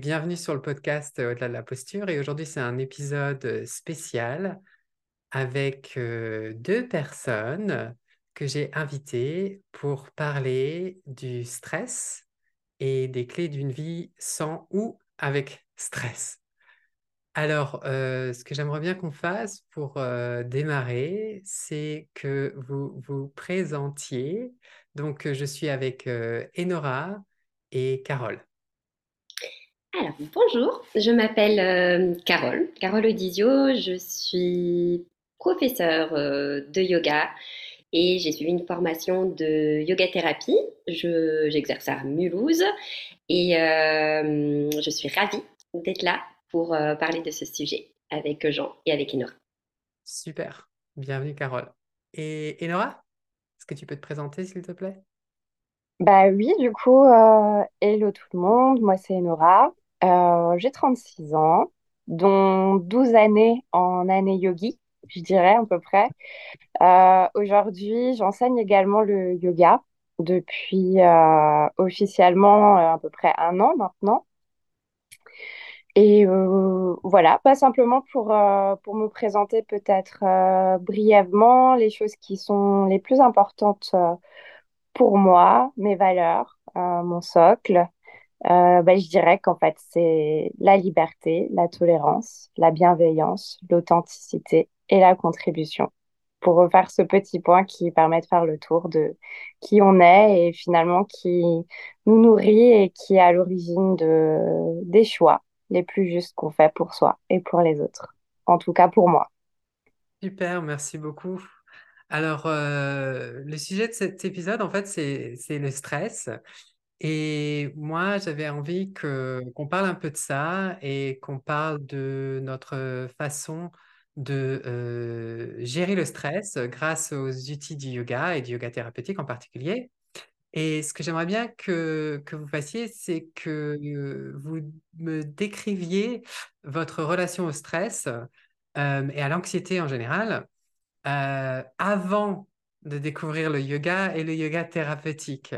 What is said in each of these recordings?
Bienvenue sur le podcast Au-delà de la posture et aujourd'hui c'est un épisode spécial avec euh, deux personnes que j'ai invité pour parler du stress et des clés d'une vie sans ou avec stress. Alors, euh, ce que j'aimerais bien qu'on fasse pour euh, démarrer, c'est que vous vous présentiez. Donc, je suis avec euh, Enora et Carole. Alors, bonjour, je m'appelle Carole, Carole Odizio, je suis professeure de yoga et j'ai suivi une formation de yoga thérapie. J'exerce à Mulhouse et euh, je suis ravie d'être là pour euh, parler de ce sujet avec Jean et avec Enora. Super, bienvenue Carole. Et Enora, est-ce que tu peux te présenter s'il te plaît? Bah oui, du coup, euh, hello tout le monde, moi c'est Enora, j'ai 36 ans, dont 12 années en année yogi je dirais à peu près. Euh, aujourd'hui, j'enseigne également le yoga depuis euh, officiellement euh, à peu près un an maintenant. Et voilà, pas simplement pour, pour me présenter peut-être brièvement les choses qui sont les plus importantes pour moi, mes valeurs, mon socle. Bah, je dirais qu'en fait, c'est la liberté, la tolérance, la bienveillance, l'authenticité et la contribution pour refaire ce petit point qui permet de faire le tour de qui on est et finalement qui nous nourrit et qui est à l'origine de, des choix les plus justes qu'on fait pour soi et pour les autres. En tout cas pour moi. Super, merci beaucoup. Alors, euh, le sujet de cet épisode, en fait, c'est le stress. Et moi, j'avais envie que qu'on parle un peu de ça et qu'on parle de notre façon de euh, gérer le stress grâce aux outils du yoga et du yoga thérapeutique en particulier. Et ce que j'aimerais bien que, que vous fassiez, c'est que vous me décriviez votre relation au stress euh, et à l'anxiété en général avant de découvrir le yoga et le yoga thérapeutique.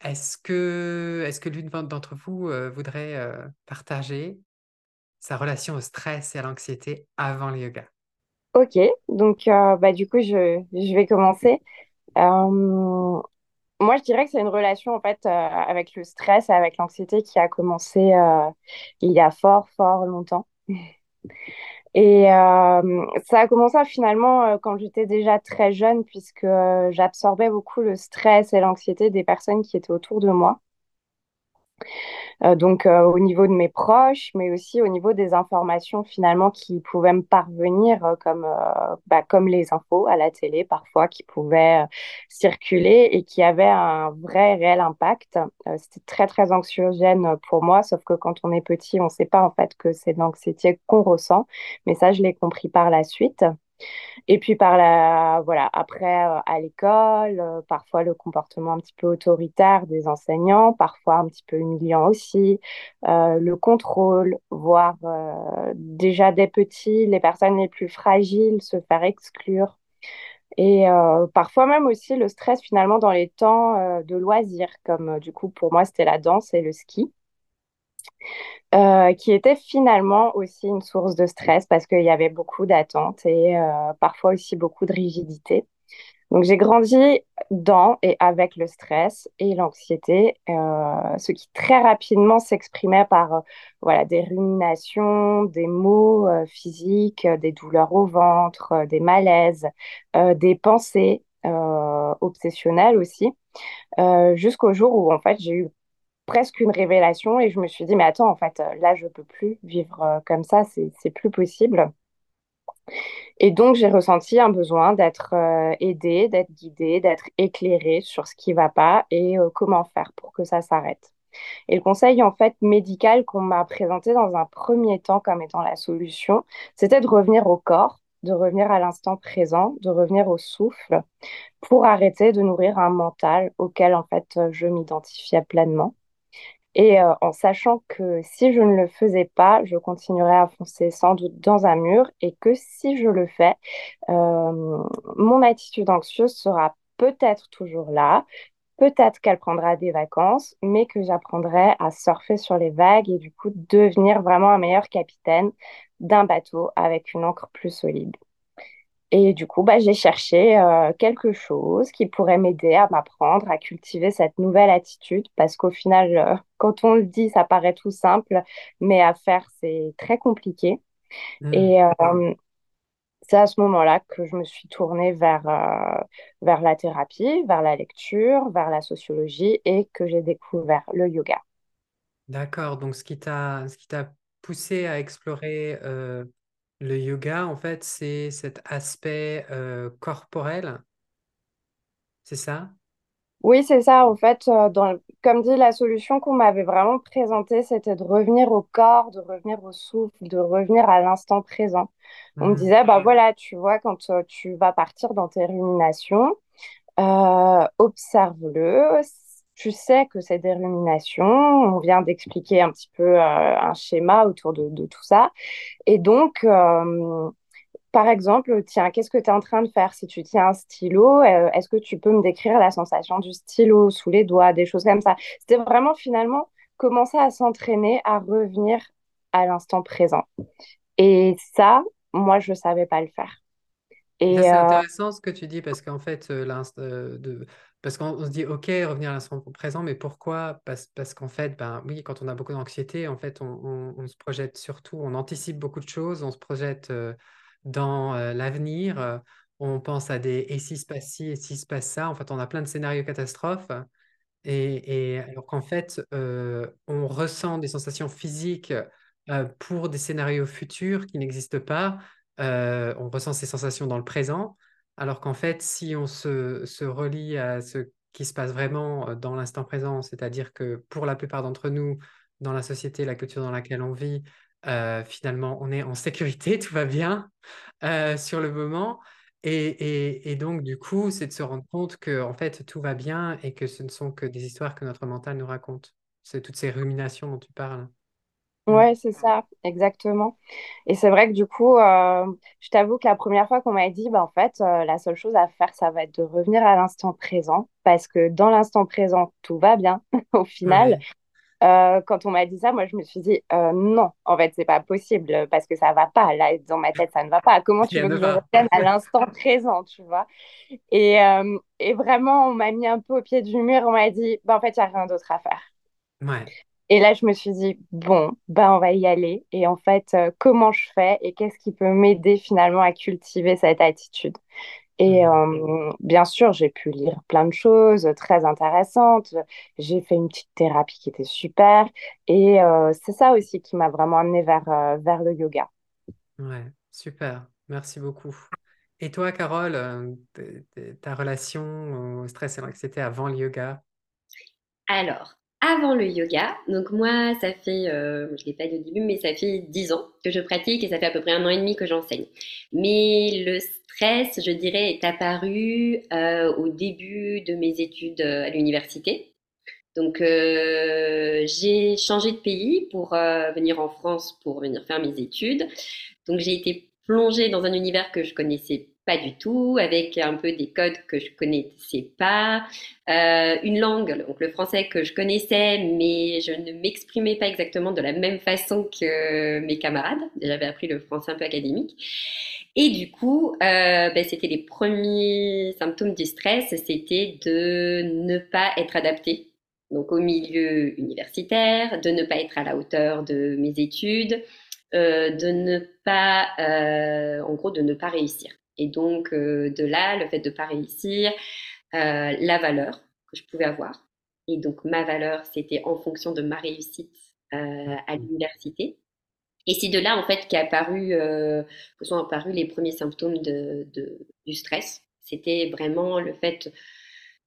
Est-ce que, est-ce que l'une d'entre vous voudrait partager sa relation au stress et à l'anxiété avant le yoga? Ok, donc euh, bah, du coup, je, je vais commencer. Euh, moi, je dirais que c'est une relation en fait euh, avec le stress et avec l'anxiété qui a commencé il y a fort, fort longtemps. Et ça a commencé finalement quand j'étais déjà très jeune, puisque j'absorbais beaucoup le stress et l'anxiété des personnes qui étaient autour de moi. Euh, donc euh, au niveau de mes proches, mais aussi au niveau des informations finalement qui pouvaient me parvenir, euh, comme, bah, comme les infos à la télé parfois, qui pouvaient circuler et qui avaient un vrai, réel impact. C'était très, très anxiogène pour moi, sauf que quand on est petit, on ne sait pas en fait que c'est l'anxiété qu'on ressent, mais ça, je l'ai compris par la suite. Et puis par la, voilà, après euh, à l'école, euh, parfois le comportement un petit peu autoritaire des enseignants, parfois un petit peu humiliant aussi, euh, le contrôle, voire déjà des petits, les personnes les plus fragiles se faire exclure. Et parfois même aussi le stress finalement dans les temps de loisirs, comme du coup pour moi c'était la danse et le ski. Euh, qui était finalement aussi une source de stress parce qu'il y avait beaucoup d'attentes et euh, parfois aussi beaucoup de rigidité. Donc j'ai grandi dans et avec le stress et l'anxiété, euh, ce qui très rapidement s'exprimait par voilà des ruminations, des maux physiques, des douleurs au ventre, des malaises, des pensées obsessionnelles aussi, jusqu'au jour où en fait j'ai eu presque une révélation et je me suis dit, mais attends, en fait, là, je peux plus vivre euh, comme ça, c'est plus possible. Et donc, j'ai ressenti un besoin d'être euh, aidée, d'être guidée, d'être éclairée sur ce qui va pas et euh, comment faire pour que ça s'arrête. Et le conseil en fait médical qu'on m'a présenté dans un premier temps comme étant la solution, c'était de revenir au corps, de revenir à l'instant présent, de revenir au souffle pour arrêter de nourrir un mental auquel en fait je m'identifiais pleinement. Et euh, en sachant que si je ne le faisais pas, je continuerais à foncer sans doute dans un mur et que si je le fais, euh, mon attitude anxieuse sera peut-être toujours là, peut-être qu'elle prendra des vacances, mais que j'apprendrai à surfer sur les vagues et du coup devenir vraiment un meilleur capitaine d'un bateau avec une encre plus solide. Et du coup, bah, j'ai cherché euh, quelque chose qui pourrait m'aider à m'apprendre à cultiver cette nouvelle attitude parce qu'au final, euh, quand on le dit, ça paraît tout simple, mais à faire, c'est très compliqué. Hmm. Et euh, c'est à ce moment-là que je me suis tournée vers, vers la thérapie, vers la lecture, vers la sociologie et que j'ai découvert le yoga. D'accord, donc ce qui t'a ce qui t'a poussé à explorer le yoga, en fait, c'est cet aspect euh, corporel, c'est ça? Oui, c'est ça. En fait, euh, dans le- comme dit, la solution qu'on m'avait vraiment présentée, c'était de revenir au corps, de revenir au souffle, de revenir à l'instant présent. On me Mhm. disait, bah voilà, tu vois, quand euh, tu vas partir dans tes ruminations, euh, observe-le. Tu sais que c'est des ruminations. On vient d'expliquer un petit peu euh, un schéma autour de, de tout ça. Et donc, euh, par exemple, tiens, qu'est-ce que tu es en train de faire? Si tu tiens un stylo, euh, est-ce que tu peux me décrire la sensation du stylo sous les doigts, des choses comme ça? C'était vraiment finalement commencer à s'entraîner à revenir à l'instant présent. Et ça, moi, je ne savais pas le faire. C'est intéressant ce que tu dis parce qu'en fait, de... parce qu'on on se dit, OK, revenir à l'instant présent, mais pourquoi? Parce, parce qu'en fait, ben oui, quand on a beaucoup d'anxiété, en fait, on, se projette surtout, on anticipe beaucoup de choses, on se projette euh, dans euh, l'avenir, euh, on pense à des et si se passe ci, et si se passe ça, en fait, on a plein de scénarios catastrophes. Et, alors qu'en fait, on ressent des sensations physiques pour des scénarios futurs qui n'existent pas. On ressent ces sensations dans le présent, alors qu'en fait, si on se, relie à ce qui se passe vraiment dans l'instant présent, c'est-à-dire que pour la plupart d'entre nous, dans la société, la culture dans laquelle on vit, finalement, on est en sécurité, tout va bien sur le moment. Et donc, du coup, c'est de se rendre compte que en fait, tout va bien et que ce ne sont que des histoires que notre mental nous raconte. C'est toutes ces ruminations dont tu parles. Ouais, c'est ça, exactement. Et c'est vrai que du coup, euh, je t'avoue que la première fois qu'on m'a dit, bah, en fait, euh, la seule chose à faire, ça va être de revenir à l'instant présent, parce que dans l'instant présent, tout va bien au final. Ouais, Euh, quand on m'a dit ça, moi, je me suis dit, non, en fait, c'est pas possible parce que ça va pas. Là, dans ma tête, ça ne va pas. Comment tu veux que je revienne à l'instant présent, tu vois? Et, et vraiment, on m'a mis un peu au pied du mur. On m'a dit, bah, en fait, il n'y a rien d'autre à faire. Ouais. Et là, je me suis dit, bon, bah, on va y aller. Et en fait, euh, comment je fais et qu'est-ce qui peut m'aider finalement à cultiver cette attitude? Et Mm. euh, bien sûr, j'ai pu lire plein de choses très intéressantes. J'ai fait une petite thérapie qui était super. Et euh, c'est ça aussi qui m'a vraiment amenée vers, euh, vers le yoga. Ouais, super. Merci beaucoup. Et toi, Carole, ta relation au stress et l'anxiété avant le yoga? Alors, avant le yoga, donc moi, ça fait, euh, je ne l'ai pas dit au début, mais ça fait 10 ans que je pratique et ça fait à peu près un an et demi que j'enseigne. Mais le stress, je dirais, est apparu euh, au début de mes études euh, à l'université. Donc, j'ai changé de pays pour venir en France pour venir faire mes études. Donc, j'ai été plongée dans un univers que je connaissais pas du tout, avec un peu des codes que je connaissais pas, euh, une langue, donc le français que je connaissais, mais je ne m'exprimais pas exactement de la même façon que mes camarades. J'avais appris le français un peu académique. Et du coup, euh, ben, c'était les premiers symptômes du stress, c'était de ne pas être adapté donc au milieu universitaire, de ne pas être à la hauteur de mes études, euh, de ne pas, en gros, de ne pas réussir. Et donc euh, de là, le fait de ne pas réussir, euh, la valeur que je pouvais avoir. Et donc ma valeur, c'était en fonction de ma réussite euh, à l'université. Et c'est de là, en fait, qu'est apparu, que sont apparus les premiers symptômes de, de, du stress. C'était vraiment le fait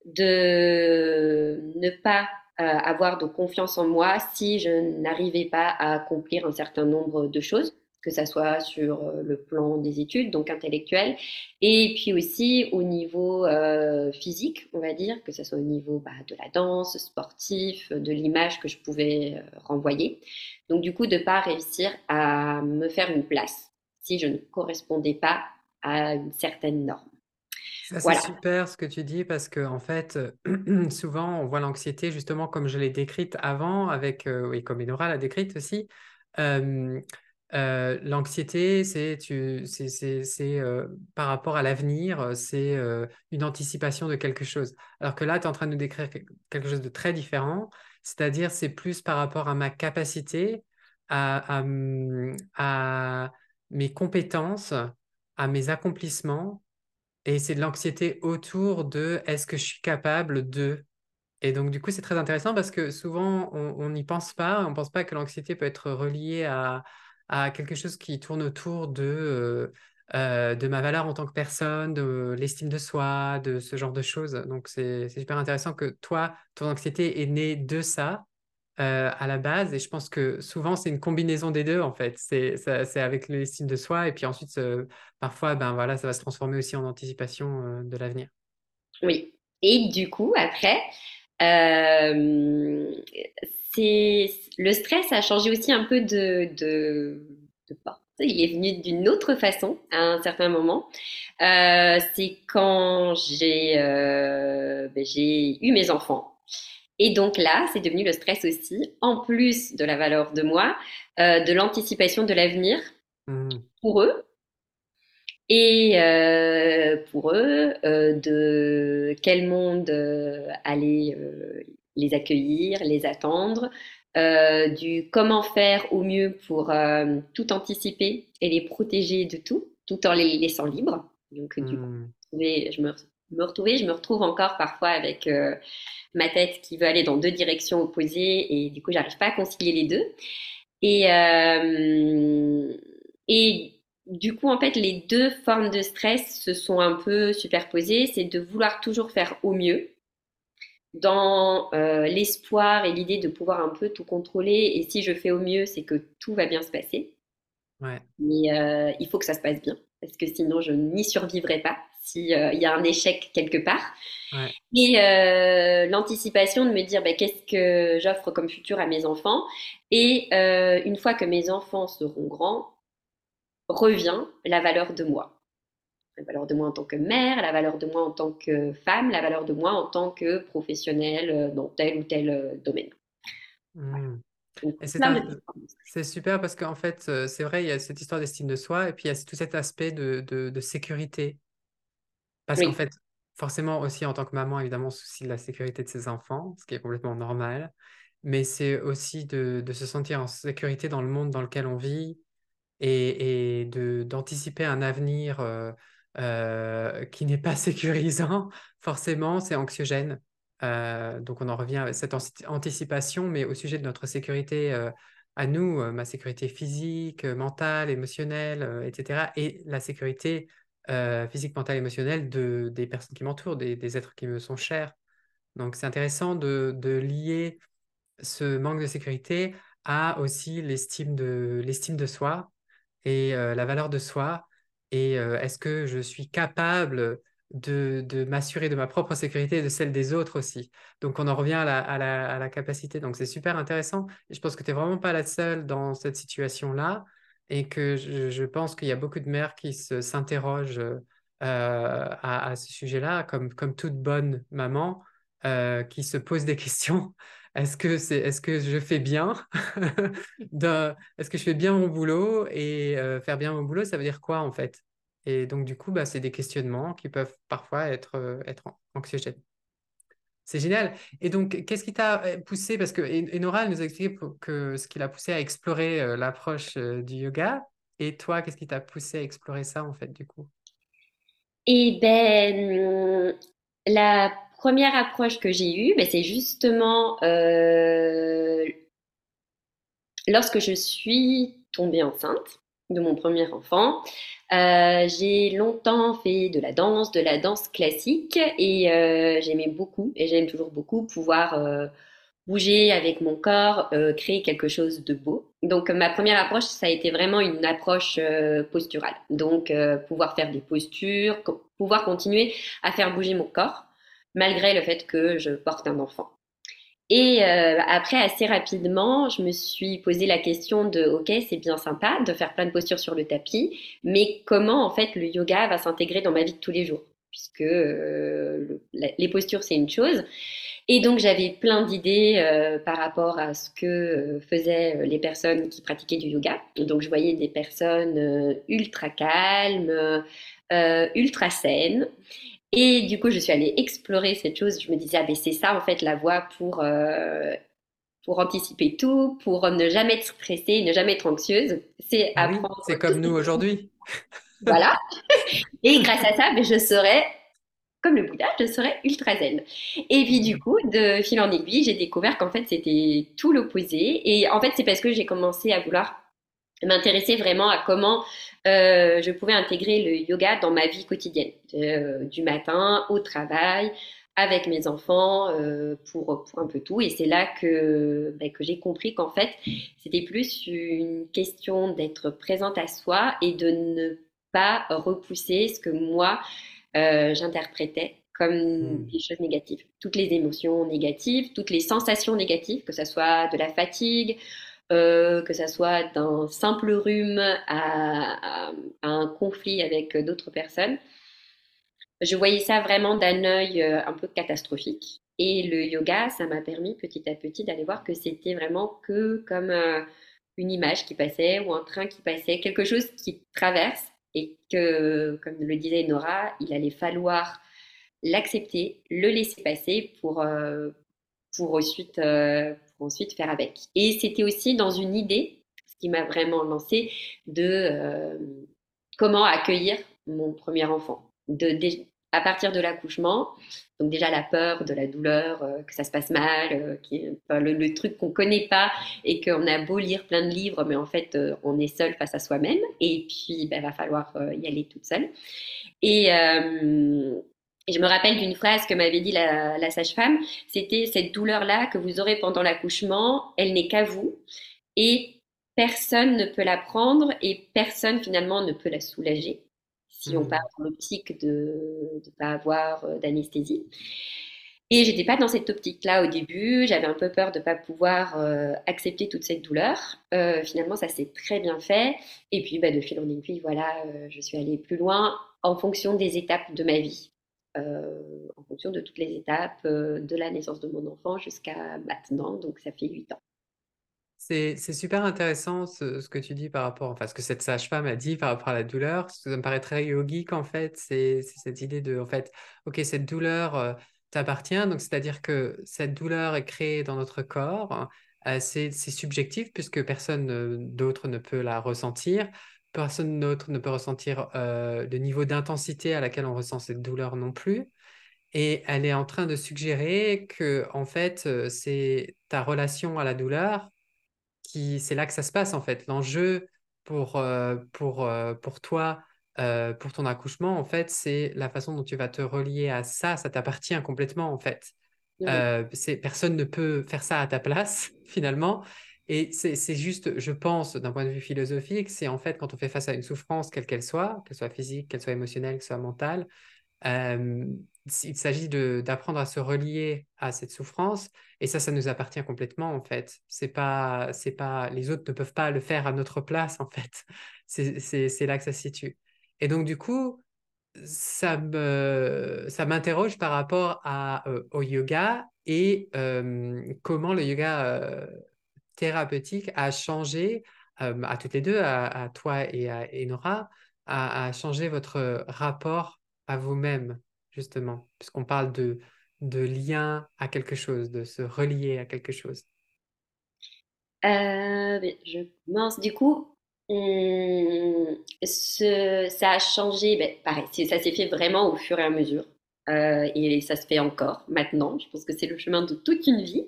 de ne pas avoir de confiance en moi si je n'arrivais pas à accomplir un certain nombre de choses que ça soit sur euh, le plan des études, donc intellectuel, et puis aussi au niveau euh, physique, on va dire, que ce soit au niveau bah, de la danse, sportif, de l'image que je pouvais euh, renvoyer. Donc du coup, de ne pas réussir à me faire une place si je ne correspondais pas à une certaine norme. c'est super ce que tu dis parce que en fait, souvent on voit l'anxiété justement comme je l'ai décrite avant, avec et comme Enora l'a décrite aussi. Euh, l'anxiété, c'est euh, par rapport à l'avenir, euh, c'est une anticipation de quelque chose. Alors que là, tu es en train de nous décrire quelque chose de très différent, c'est-à-dire c'est plus par rapport à ma capacité, à mes compétences, à mes accomplissements, et c'est de l'anxiété autour de est-ce que je suis capable de? Et donc, du coup, c'est très intéressant parce que souvent, on n'y pense pas. On ne pense pas que l'anxiété peut être reliée à, à quelque chose qui tourne autour de, euh, euh, de ma valeur en tant que personne, de l'estime de soi, de ce genre de choses. Donc, c'est super intéressant que toi, ton anxiété est née de ça. Euh, à la base, et je pense que souvent c'est une combinaison des deux en fait. C'est avec l'estime de soi, et puis ensuite, parfois, ben voilà, ça va se transformer aussi en anticipation de l'avenir. Oui, et du coup, après, le stress a changé aussi un peu de, de, porte. Il est venu d'une autre façon à un certain moment. Euh, c'est quand euh, ben, j'ai eu mes enfants. Et donc là, c'est devenu le stress aussi, en plus de la valeur de moi, euh, de l'anticipation de l'avenir mmh. pour eux. Et pour eux, de quel monde aller les accueillir, les attendre, euh, du comment faire au mieux pour euh, tout anticiper et les protéger de tout, tout en les laissant libres. Donc, du coup, hmm. je me, me retrouver, je me retrouve encore parfois avec euh, ma tête qui veut aller dans deux directions opposées et du coup, j'arrive pas à concilier les deux. Et, et du coup, en fait, les deux formes de stress se sont un peu superposées. C'est de vouloir toujours faire au mieux dans euh, l'espoir et l'idée de pouvoir un peu tout contrôler. Et si je fais au mieux, c'est que tout va bien se passer. Mais euh, il faut que ça se passe bien, parce que sinon je n'y survivrai pas s'il euh, y a un échec quelque part. Et l'anticipation de me dire bah, qu'est-ce que j'offre comme futur à mes enfants. Et une fois que mes enfants seront grands, revient la valeur de moi la valeur de moi en tant que mère, la valeur de moi en tant que femme, la valeur de moi en tant que professionnelle euh, dans tel ou tel euh, domaine. Mmh. C'est super parce qu'en fait, euh, c'est vrai, il y a cette histoire d'estime de soi et puis il y a tout cet aspect de, de, sécurité. Parce qu'en fait, forcément aussi en tant que maman, évidemment, on soucie de la sécurité de ses enfants, ce qui est complètement normal. Mais c'est aussi de, de, se sentir en sécurité dans le monde dans lequel on vit et, et d'anticiper un avenir euh, qui n'est pas sécurisant, forcément, c'est anxiogène. Euh, donc on en revient à cette anticipation, mais au sujet de notre sécurité euh, à nous, ma sécurité physique, mentale, émotionnelle, etc. Et la sécurité physique, mentale, émotionnelle de, des personnes qui m'entourent, des, êtres qui me sont chers. Donc c'est intéressant de, de, lier ce manque de sécurité à aussi l'estime de, l'estime de soi et la valeur de soi et euh, est-ce que je suis capable de, m'assurer de ma propre sécurité et de celle des autres aussi? Donc, on en revient à la, capacité. Donc, c'est super intéressant. Je pense que tu n'es vraiment pas la seule dans cette situation-là et que je, pense qu'il y a beaucoup de mères qui s'interrogent euh, à, ce sujet-là, comme, comme toute bonne maman euh, qui se pose des questions est-ce que c'est est-ce que je fais bien est-ce que je fais bien mon boulot et euh, faire bien mon boulot ça veut dire quoi en fait? Et donc du coup bah, c'est des questionnements qui peuvent parfois être euh, être anxiogènes. C'est génial. Et donc qu'est-ce qui t'a euh, poussé? Parce que Enora nous a expliqué que ce qui l'a poussé à explorer l'approche du yoga. Et toi qu'est-ce qui t'a poussé à explorer ça en fait du coup? Eh ben la première approche que j'ai eue, ben, c'est justement euh, lorsque je suis tombée enceinte de mon premier enfant. Euh, j'ai longtemps fait de la danse, de la danse classique et euh, j'aimais beaucoup et j'aime toujours beaucoup pouvoir bouger avec mon corps, créer quelque chose de beau. Donc ma première approche, ça a été vraiment une approche posturale. Donc pouvoir faire des postures, pouvoir continuer à faire bouger mon corps, malgré le fait que je porte un enfant. Et après, assez rapidement, je me suis posé la question de, ok, c'est bien sympa de faire plein de postures sur le tapis, mais comment en fait le yoga va s'intégrer dans ma vie de tous les jours? Puisque les postures, c'est une chose, et donc j'avais plein d'idées euh, par rapport à ce que euh, faisaient euh, les personnes qui pratiquaient du yoga. Donc je voyais des personnes ultra calmes, ultra saines. Et du coup, je suis allée explorer cette chose. Je me disais, ah ben c'est ça en fait la voie pour, pour anticiper tout, pour ne jamais être stressée, ne jamais être anxieuse. C'est apprendre. c'est comme nous aujourd'hui. voilà. Et grâce à ça, ben, je saurais comme le Bouddha, je serais ultra zen. Et puis du coup, de fil en aiguille, j'ai découvert qu'en fait c'était tout l'opposé. Et en fait, c'est parce que j'ai commencé à vouloir m'intéresser vraiment à comment euh, je pouvais intégrer le yoga dans ma vie quotidienne, euh, du matin au travail, avec mes enfants, euh, pour, pour, un peu tout. Et c'est là que, ben, que j'ai compris qu'en fait, c'était plus une question d'être présente à soi et de ne pas repousser ce que moi, j'interprétais comme hmm. des choses négatives. Toutes les émotions négatives, toutes les sensations négatives, que ce soit de la fatigue, euh, que ce soit d'un simple rhume à, un conflit avec d'autres personnes. Je voyais ça vraiment d'un œil euh, un peu catastrophique. Et le yoga, ça m'a permis petit à petit d'aller voir que c'était vraiment que comme une image qui passait ou un train qui passait, quelque chose qui traverse et que, comme le disait Nora, il allait falloir l'accepter, le laisser passer pour, euh, pour, ensuite, euh, ensuite faire avec. Et c'était aussi dans une idée, ce qui m'a vraiment lancé, de euh, comment accueillir mon premier enfant. De, à partir de l'accouchement, donc déjà la peur de la douleur, euh, que ça se passe mal, euh, le, truc qu'on connaît pas et qu'on a beau lire plein de livres, mais en fait on est seul face à soi-même et puis il ben, va falloir y aller toute seule. Et, je me rappelle d'une phrase que m'avait dit la, la sage-femme, c'était cette douleur-là que vous aurez pendant l'accouchement, elle n'est qu'à vous et personne ne peut la prendre et personne finalement ne peut la soulager si on mmh. part dans l'optique de ne pas avoir euh, d'anesthésie. Et j'étais pas dans cette optique-là au début. J'avais un peu peur de ne pas pouvoir euh, accepter toute cette douleur. Euh, finalement, ça s'est très bien fait. Et puis, bah, de fil en aiguille, voilà, je suis allée plus loin en fonction des étapes de ma vie, en fonction de toutes les étapes de la naissance de mon enfant jusqu'à maintenant. Donc, ça fait huit ans. C'est super intéressant ce, que tu dis par rapport, enfin ce que cette sage-femme a dit par rapport à la douleur. Ça me paraît très yogique en fait. C'est cette idée de, en fait, ok, cette douleur euh, t'appartient, donc c'est-à-dire que cette douleur est créée dans notre corps. Euh, c'est subjectif puisque personne euh, d'autre ne peut la ressentir. Personne d'autre ne peut ressentir le niveau d'intensité à laquelle on ressent cette douleur non plus. Et elle est en train de suggérer que, en fait, c'est ta relation à la douleur c'est là que ça se passe en fait. L'enjeu pour, euh, pour, euh, pour toi, euh, pour ton accouchement, en fait, c'est la façon dont tu vas te relier à ça. Ça t'appartient complètement en fait. personne ne peut faire ça à ta place finalement. Et c'est juste, je pense, d'un point de vue philosophique, c'est en fait quand on fait face à une souffrance, quelle qu'elle soit, qu'elle soit physique, qu'elle soit émotionnelle, qu'elle soit mentale, il s'agit d'apprendre à se relier à cette souffrance et ça ça nous appartient complètement en fait. Pas pas les autres ne peuvent pas le faire à notre place en fait. C'est là que ça se situe. Et donc du coup ça me ça m'interroge par rapport à, au yoga et comment le yoga thérapeutique a changé à toutes les deux à, toi et à Enora a, a changé votre rapport à vous-même justement, puisqu'on parle de, de lien à quelque chose, de se relier à quelque chose euh, Je pense, du coup, ça a changé, ben, pareil, ça s'est fait vraiment au fur et à mesure. Euh, et ça se fait encore maintenant. Je pense que c'est le chemin de toute une vie.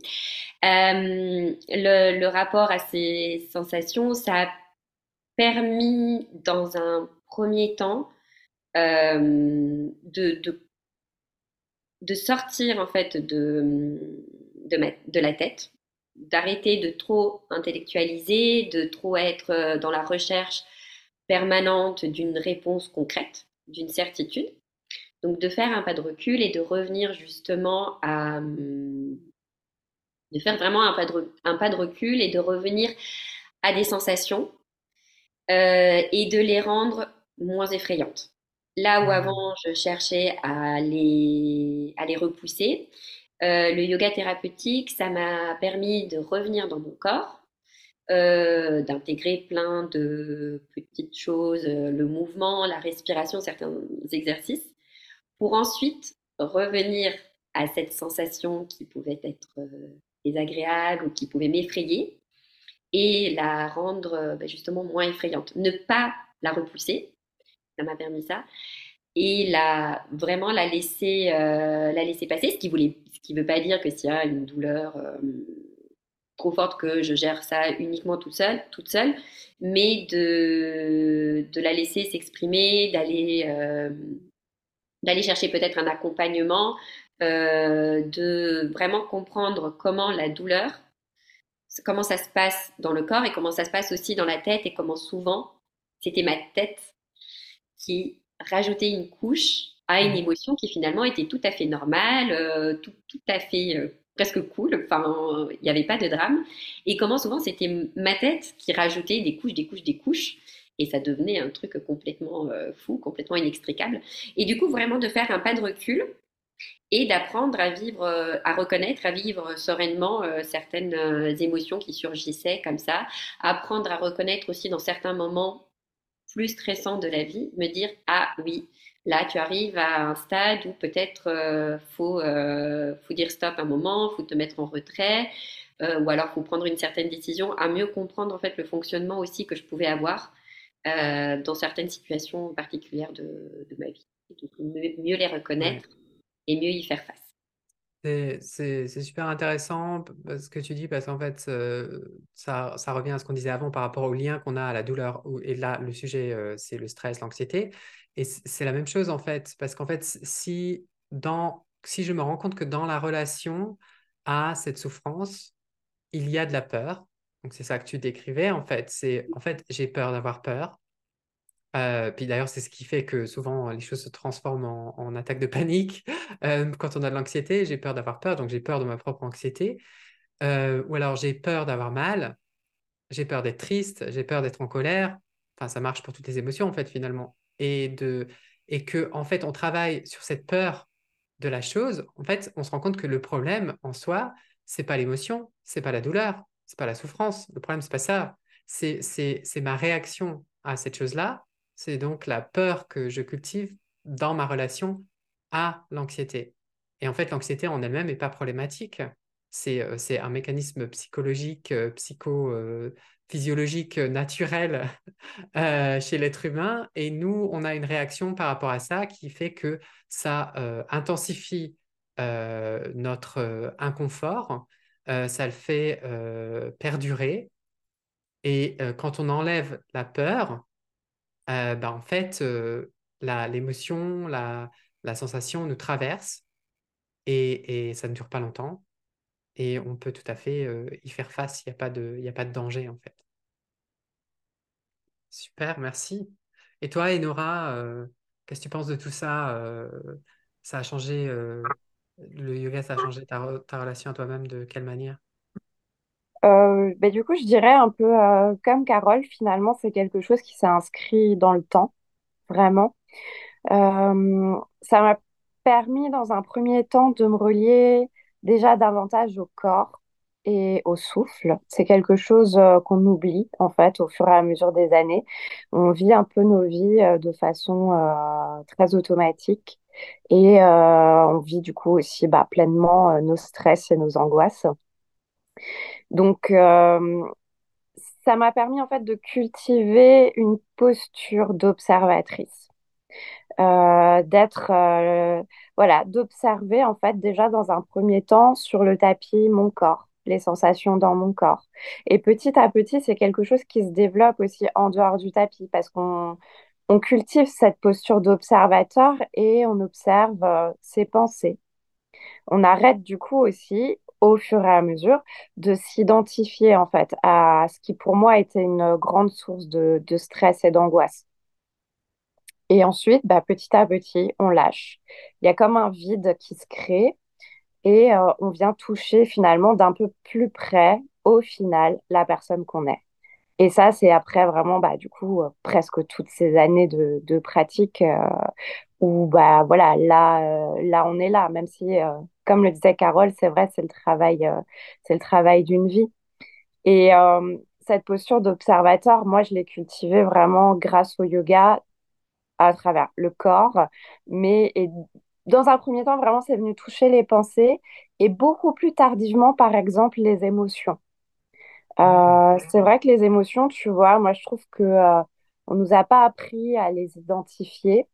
Euh, le, rapport à ces sensations, ça a permis dans un premier temps de, de de sortir en fait de, de, la tête, d'arrêter de trop intellectualiser, de trop être euh, dans la recherche permanente d'une réponse concrète, d'une certitude. Donc de faire un pas de recul et de revenir justement à... Hum, de faire vraiment un pas de, un pas de recul et de revenir à des sensations euh, et de les rendre moins effrayantes. Là où mmh. avant je cherchais à les, à les repousser, euh, le yoga thérapeutique, ça m'a permis de revenir dans mon corps, euh, d'intégrer plein de petites choses, le mouvement, la respiration, certains exercices, pour ensuite revenir à cette sensation qui pouvait être désagréable ou qui pouvait m'effrayer et la rendre bah, justement moins effrayante. Ne pas la repousser, ça m'a permis ça, et la, vraiment la laisser, la laisser passer, ce qui ne veut pas dire que s'il y a une douleur euh, trop forte que je gère ça uniquement toute seule, toute seule mais de, de la laisser s'exprimer, d'aller euh, d'aller chercher peut-être un accompagnement, euh, de vraiment comprendre comment la douleur, comment ça se passe dans le corps et comment ça se passe aussi dans la tête et comment souvent c'était ma tête qui rajoutait une couche à une mmh. émotion qui finalement était tout à fait normale, euh, tout, tout, à fait euh, presque cool, enfin, il n'y avait pas de drame. Et comment souvent c'était ma tête qui rajoutait des couches, des couches, des couches. Et ça devenait un truc complètement euh, fou, complètement inextricable. Et du coup, vraiment de faire un pas de recul et d'apprendre à vivre, à reconnaître, à vivre sereinement certaines émotions qui surgissaient comme ça. Apprendre à reconnaître aussi dans certains moments plus stressants de la vie, me dire, ah oui, Là, tu arrives à un stade où peut-être euh, faut, euh, faut dire stop un moment, faut te mettre en retrait, euh, ou alors faut prendre une certaine décision, à mieux comprendre en fait le fonctionnement aussi que je pouvais avoir dans certaines situations particulières de, ma vie. Donc, mieux, les reconnaître et mieux y faire face. C'est super intéressant ce que tu dis parce qu'en fait, ça, ça, revient à ce qu'on disait avant par rapport au lien qu'on a à la douleur. Et là, le sujet, c'est le stress, l'anxiété. Et c'est la même chose en fait, parce qu'en fait, si, dans, si je me rends compte que dans la relation à cette souffrance, il y a de la peur, donc c'est ça que tu décrivais en fait, c'est en fait j'ai peur d'avoir peur. Euh, puis d'ailleurs, c'est ce qui fait que souvent les choses se transforment en, attaque de panique euh, quand on a de l'anxiété. J'ai peur d'avoir peur, donc j'ai peur de ma propre anxiété. Euh, ou alors j'ai peur d'avoir mal, j'ai peur d'être triste, j'ai peur d'être en colère. Enfin, ça marche pour toutes les émotions en fait finalement et, de, et que en fait on travaille sur cette peur de la chose, en fait on se rend compte que le problème en soi, c'est pas l'émotion, c'est pas la douleur, c'est pas la souffrance. Le problème c'est pas ça, c'est c'est ma réaction à cette chose-là. C'est donc la peur que je cultive dans ma relation à l'anxiété. Et en fait, l'anxiété en elle-même n'est pas problématique. C'est euh, un mécanisme psychologique, euh, psycho, euh, naturel chez l'être humain. Et nous, on a une réaction par rapport à ça qui fait que ça intensifie notre inconfort, ça le fait perdurer. Et quand on enlève la peur, ben, en fait, l'émotion, la, la, sensation nous traverse et, et, ça ne dure pas longtemps et on peut tout à fait y faire face, il n'y a, pas de, a pas de danger en fait. Super, merci. Et toi, Enora, qu'est-ce que tu penses de tout ça? Ça a changé, le yoga, ça a changé ta, relation à toi-même de quelle manière? Bah, du coup, je dirais un peu comme Carole, finalement, c'est quelque chose qui s'est inscrit dans le temps, vraiment. ça m'a permis, dans un premier temps, de me relier déjà davantage au corps et au souffle. C'est quelque chose euh, qu'on oublie en fait au fur et à mesure des années. On vit un peu nos vies euh, de façon euh, très automatique et on vit du coup aussi bah, pleinement nos stress et nos angoisses. Donc ça m'a permis en fait de cultiver une posture d'observatrice. Euh, d'être, euh, voilà, d'observer en fait déjà dans un premier temps sur le tapis mon corps, les sensations dans mon corps. Et petit à petit, c'est quelque chose qui se développe aussi en dehors du tapis parce qu'on on cultive cette posture d'observateur et on observe euh, ses pensées. On arrête du coup aussi au fur et à mesure de s'identifier en fait à ce qui pour moi était une grande source de, stress et d'angoisse. Et ensuite, bah, petit à petit, on lâche. Il y a comme un vide qui se crée et euh, on vient toucher finalement d'un peu plus près, au final, la personne qu'on est. Et ça, c'est après vraiment, bah, du coup, euh, presque toutes ces années de, de pratique euh, où, bah, voilà, là, là, on est là, même si, comme le disait Carole, c'est vrai, c'est le travail, c'est le travail d'une vie. Et cette posture d'observateur, moi, je l'ai cultivée vraiment grâce au yoga à travers le corps, mais et dans un premier temps, vraiment, c'est venu toucher les pensées et beaucoup plus tardivement, par exemple, les émotions. Euh, c'est vrai que les émotions, tu vois, moi, je trouve que euh, on nous a pas appris à les identifier.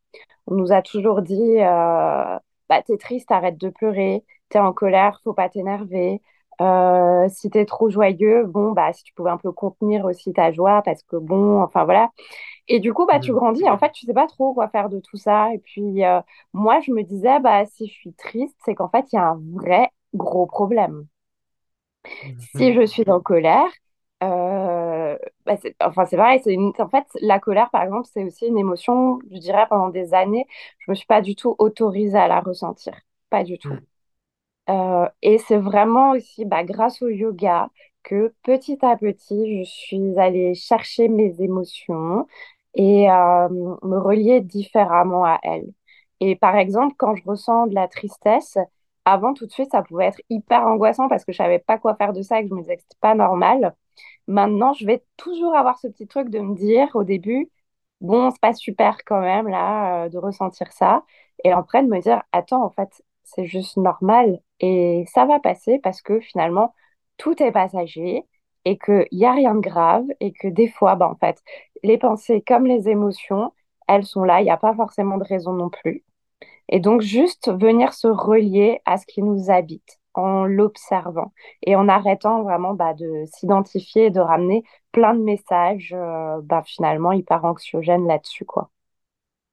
On nous a toujours dit, euh, bah, t'es triste, arrête de pleurer. T'es en colère, faut pas t'énerver. Euh, si t'es trop joyeux, bon, bah, si tu pouvais un peu contenir aussi ta joie, parce que bon, enfin voilà. Et du coup, bah, tu Mhm. grandis. En fait, tu sais pas trop quoi faire de tout ça. Et puis, euh, moi, je me disais, bah, si je suis triste, c'est qu'en fait, il y a un vrai gros problème. Si Mhm. je suis en colère, euh, bah, c'est, enfin, c'est pareil. C'est une, en fait, la colère, par exemple, c'est aussi une émotion, je dirais, pendant des années, je me suis pas du tout autorisée à la ressentir. Pas du tout. Mhm. Euh, et c'est vraiment aussi bah, grâce au yoga que petit à petit, je suis allée chercher mes émotions et euh, me relier différemment à elles. Et par exemple, quand je ressens de la tristesse, avant tout de suite, ça pouvait être hyper angoissant parce que je savais pas quoi faire de ça et que je me disais que c'était pas normal. Maintenant, je vais toujours avoir ce petit truc de me dire au début, bon, c'est pas super quand même là euh, de ressentir ça. Et après de me dire, attends, en fait, c'est juste normal et ça va passer parce que finalement, tout est passager et qu'il n'y a rien de grave et que des fois, bah, en fait, les pensées comme les émotions, elles sont là, il n'y a pas forcément de raison non plus. Et donc, juste venir se relier à ce qui nous habite en l'observant et en arrêtant vraiment bah, de s'identifier et de ramener plein de messages euh, bah, finalement hyper anxiogènes là-dessus, quoi.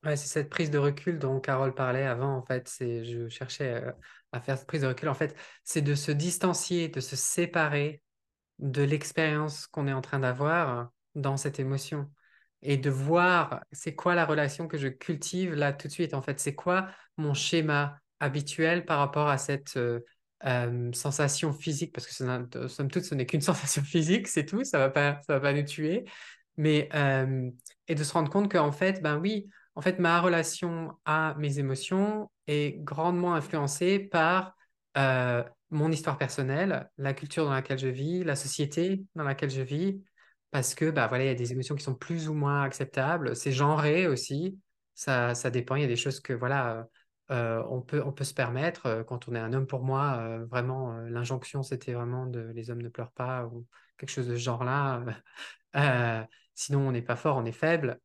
Ouais, c'est cette prise de recul dont Carole parlait avant, en fait, c'est, je cherchais euh, à faire cette prise de recul, en fait, c'est de se distancier, de se séparer de l'expérience qu'on est en train d'avoir dans cette émotion et de voir c'est quoi la relation que je cultive là tout de suite, en fait, c'est quoi mon schéma habituel par rapport à cette euh, euh, sensation physique, parce que ce- somme toute, ce n'est qu'une sensation physique, c'est tout, ça va pas, va pas nous tuer, mais euh, et de se rendre compte qu'en fait, ben oui, en fait, ma relation à mes émotions est grandement influencée par euh, mon histoire personnelle, la culture dans laquelle je vis, la société dans laquelle je vis, parce que bah voilà, il y a des émotions qui sont plus ou moins acceptables. C'est genré aussi, ça, ça dépend. Il y a des choses que voilà, euh, on peut, on peut se permettre. Euh, Quand on est un homme, pour moi, euh, vraiment, l'injonction, c'était vraiment de les hommes ne pleurent pas ou quelque chose de ce genre-là. Sinon, on n'est pas fort, on est faible.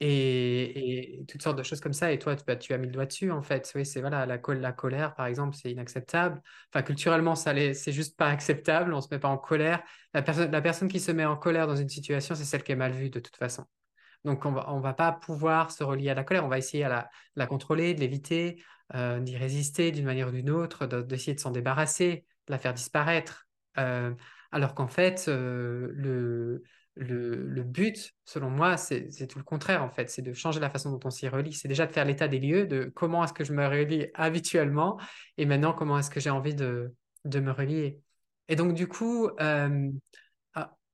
Et, toutes sortes de choses comme ça. Et toi, tu, bah, tu as mis le doigt dessus, en fait. Oui, c'est voilà, la, col- la colère, par exemple, c'est inacceptable. Enfin, culturellement, ça c'est juste pas acceptable. On se met pas en colère. La personne, la personne qui se met en colère dans une situation, c'est celle qui est mal vue de toute façon. Donc, on va, on va pas pouvoir se relier à la colère. On va essayer à la, la contrôler, de l'éviter, euh, d'y résister d'une manière ou d'une autre, de- d'essayer de s'en débarrasser, de la faire disparaître. Euh, alors qu'en fait, euh, le, le, le but, selon moi, c'est tout le contraire, en fait. C'est de changer la façon dont on s'y relie. C'est déjà de faire l'état des lieux, de comment est-ce que je me relie habituellement et maintenant, comment est-ce que j'ai envie de, de me relier. Et donc, du coup,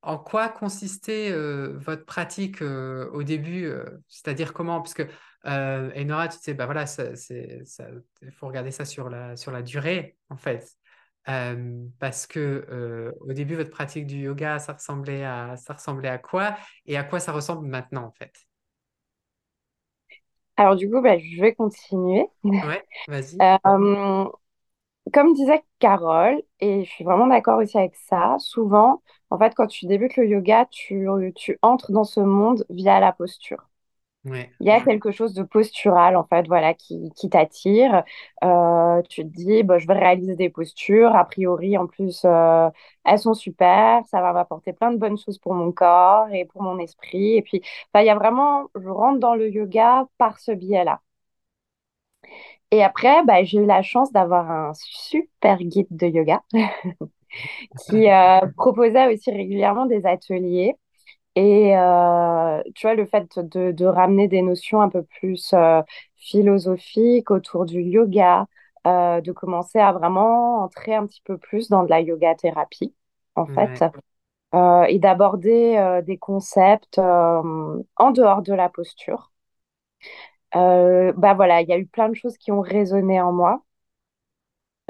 En quoi consistait euh, votre pratique euh, au début, euh, c'est-à-dire comment, parce que Enora, tu sais, bah voilà, il faut regarder ça sur la, sur la durée, en fait. Parce que au début, votre pratique du yoga, ça ressemblait à, ça ressemblait à quoi? Et à quoi ça ressemble maintenant, en fait? Alors du coup, bah, je vais continuer. Ouais, vas-y. Comme disait Carole, et je suis vraiment d'accord aussi avec ça, souvent, en fait, quand tu débutes le yoga, tu, tu entres dans ce monde via la posture. Ouais. Il y a quelque chose de postural, en fait, voilà, qui, qui t'attire. Euh, tu te dis, bah, je vais réaliser des postures. A priori, en plus, euh, elles sont super. Ça va m'apporter plein de bonnes choses pour mon corps et pour mon esprit. Et puis, bah, il y a vraiment, je rentre dans le yoga par ce biais-là. Et après, bah, j'ai eu la chance d'avoir un super guide de yoga qui euh, proposait aussi régulièrement des ateliers. Et euh, tu vois, le fait de, de, ramener des notions un peu plus euh, philosophiques autour du yoga, de commencer à vraiment entrer un petit peu plus dans de la yoga thérapie, en fait, et d'aborder des concepts en dehors de la posture. Bah voilà, il y a eu plein de choses qui ont résonné en moi.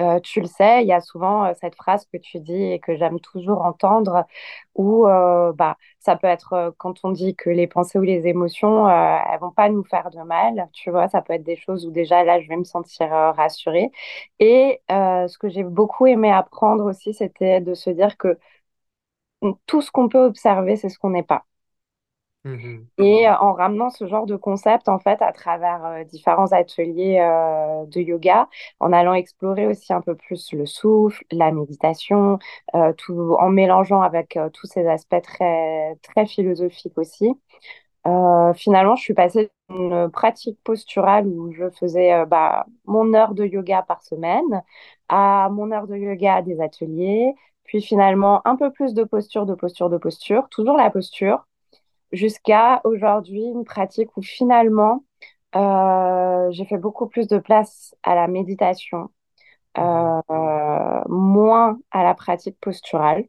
Euh, tu le sais, il y a souvent euh, cette phrase que tu dis et que j'aime toujours entendre, où euh, bah, ça peut être quand on dit que les pensées ou les émotions, elles vont pas nous faire de mal, tu vois, ça peut être des choses où déjà là, je vais me sentir rassurée. Et ce que j'ai beaucoup aimé apprendre aussi, c'était de se dire que tout ce qu'on peut observer, c'est ce qu'on n'est pas. Mmh Et euh, en ramenant ce genre de concept, en fait, à travers euh, différents ateliers euh, de yoga, en allant explorer aussi un peu plus le souffle, la méditation, tout, en mélangeant avec tous ces aspects très, très philosophiques aussi. finalement, je suis passée d'une pratique posturale où je faisais bah, mon heure de yoga par semaine à mon heure de yoga à des ateliers, puis finalement un peu plus de posture, de posture, de posture, toujours la posture jusqu'à aujourd'hui une pratique où finalement euh, j'ai fait beaucoup plus de place à la méditation, euh, moins à la pratique posturale,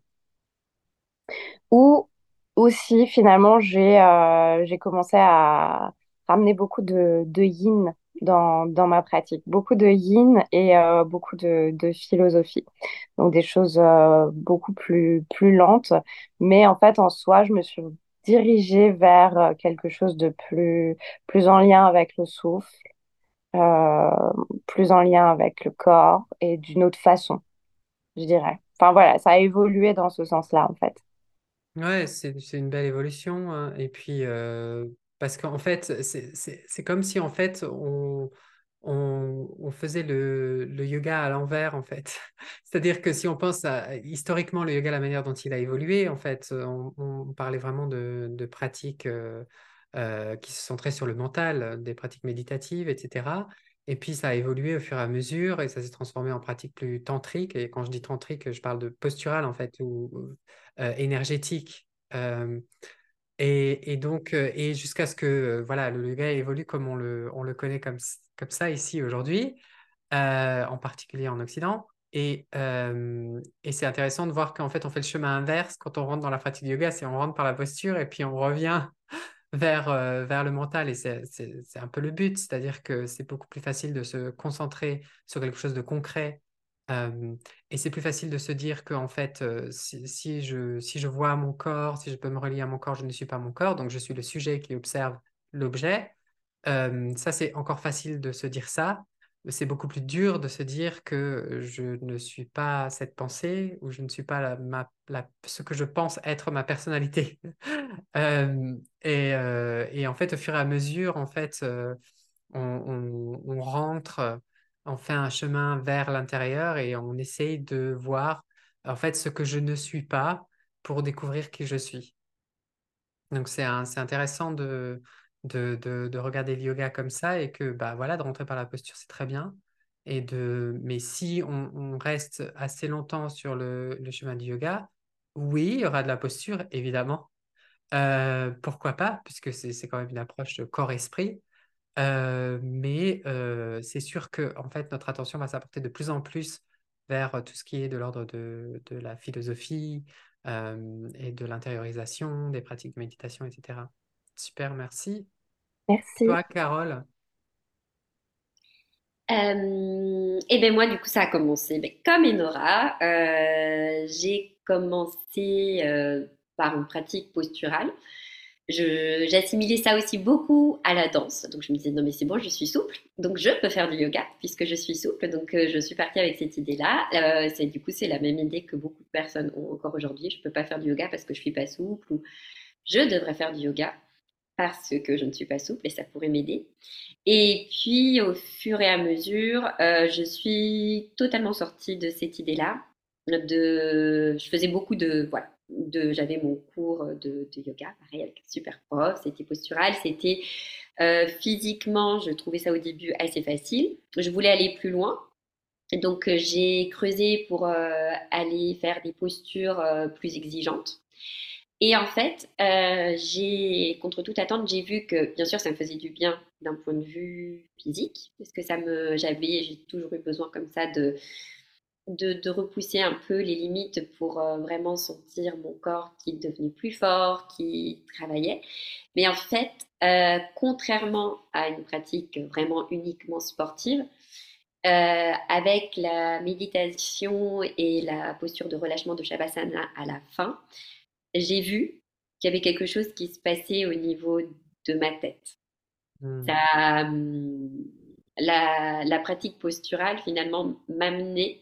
où aussi finalement j'ai euh, j'ai commencé à ramener beaucoup de, de yin dans, dans ma pratique, beaucoup de yin et beaucoup de, de philosophie. Donc des choses beaucoup plus, plus lentes, mais en fait en soi, je me suis diriger vers euh, quelque chose de plus, plus en lien avec le souffle, euh, plus en lien avec le corps et d'une autre façon, je dirais. Enfin voilà, ça a évolué dans ce sens-là en fait. Ouais, c'est une belle évolution. Hein. Et puis, euh, parce qu'en fait, c'est comme si en fait on, on, faisait le, yoga à l'envers, en fait. C'est-à-dire que si on pense à, historiquement le yoga, la manière dont il a évolué, en fait, on, parlait vraiment de, pratiques euh, euh, qui se centraient sur le mental, des pratiques méditatives, etc. Et puis ça a évolué au fur et à mesure et ça s'est transformé en pratiques plus tantriques. Et quand je dis tantrique, je parle de postural, en fait, ou euh, énergétique. Et, donc, et jusqu'à ce que voilà, le yoga évolue comme on le, on le connaît comme, comme ça ici aujourd'hui, euh, en particulier en Occident. Et, euh, et c'est intéressant de voir qu'en fait, on fait le chemin inverse quand on rentre dans la pratique yoga, c'est on rentre par la posture et puis on revient vers, euh, vers le mental. Et c'est un peu le but, c'est-à-dire que c'est beaucoup plus facile de se concentrer sur quelque chose de concret. Et c'est plus facile de se dire que en fait, si, je, si je vois mon corps, si je peux me relier à mon corps, je ne suis pas mon corps, donc je suis le sujet qui observe l'objet. Ça, c'est encore facile de se dire ça. C'est beaucoup plus dur de se dire que je ne suis pas cette pensée ou je ne suis pas ce que je pense être ma personnalité. Et, en fait, au fur et à mesure, en fait, on, rentre, on fait un chemin vers l'intérieur et on essaye de voir en fait ce que je ne suis pas pour découvrir qui je suis. Donc c'est intéressant de, de, de, regarder le yoga comme ça et que bah voilà de rentrer par la posture c'est très bien. Et de mais si on, reste assez longtemps sur le, chemin du yoga oui il y aura de la posture évidemment. Euh, pourquoi pas puisque c'est quand même une approche corps esprit euh, mais euh, c'est sûr que en fait notre attention va s'apporter de plus en plus vers tout ce qui est de l'ordre de, de, la philosophie et de l'intériorisation des pratiques de méditation etc super merci Merci. Toi, Carole? Et ben moi, du coup, ça a commencé ben, comme Enora. J'ai commencé par une pratique posturale. J'assimilais ça aussi beaucoup à la danse. Donc je me disais, non mais c'est bon, je suis souple. Donc je peux faire du yoga puisque je suis souple. Donc je suis partie avec cette idée-là. c'est du coup, c'est la même idée que beaucoup de personnes ont encore aujourd'hui. Je ne peux pas faire du yoga parce que je suis pas souple ou je devrais faire du yoga parce que je ne suis pas souple et ça pourrait m'aider. Et puis, au fur et à mesure, euh, je suis totalement sortie de cette idée-là. De, je faisais beaucoup de, voilà, de, j'avais mon cours de, yoga, pareil avec un super prof. C'était postural, c'était physiquement, je trouvais ça au début assez facile. Je voulais aller plus loin. Donc, j'ai creusé pour aller faire des postures plus exigeantes. Et en fait, j'ai, contre toute attente, j'ai vu que, bien sûr, ça me faisait du bien d'un point de vue physique, parce que ça me, j'avais, j'ai toujours eu besoin comme ça de, de, repousser un peu les limites pour euh, vraiment sentir mon corps qui devenait plus fort, qui travaillait. Mais en fait, euh, contrairement à une pratique vraiment uniquement sportive, euh, avec la méditation et la posture de relâchement de Shavasana à la fin, j'ai vu qu'il y avait quelque chose qui se passait au niveau de ma tête. Hmm. Hum, la, la, pratique posturale finalement m'amenait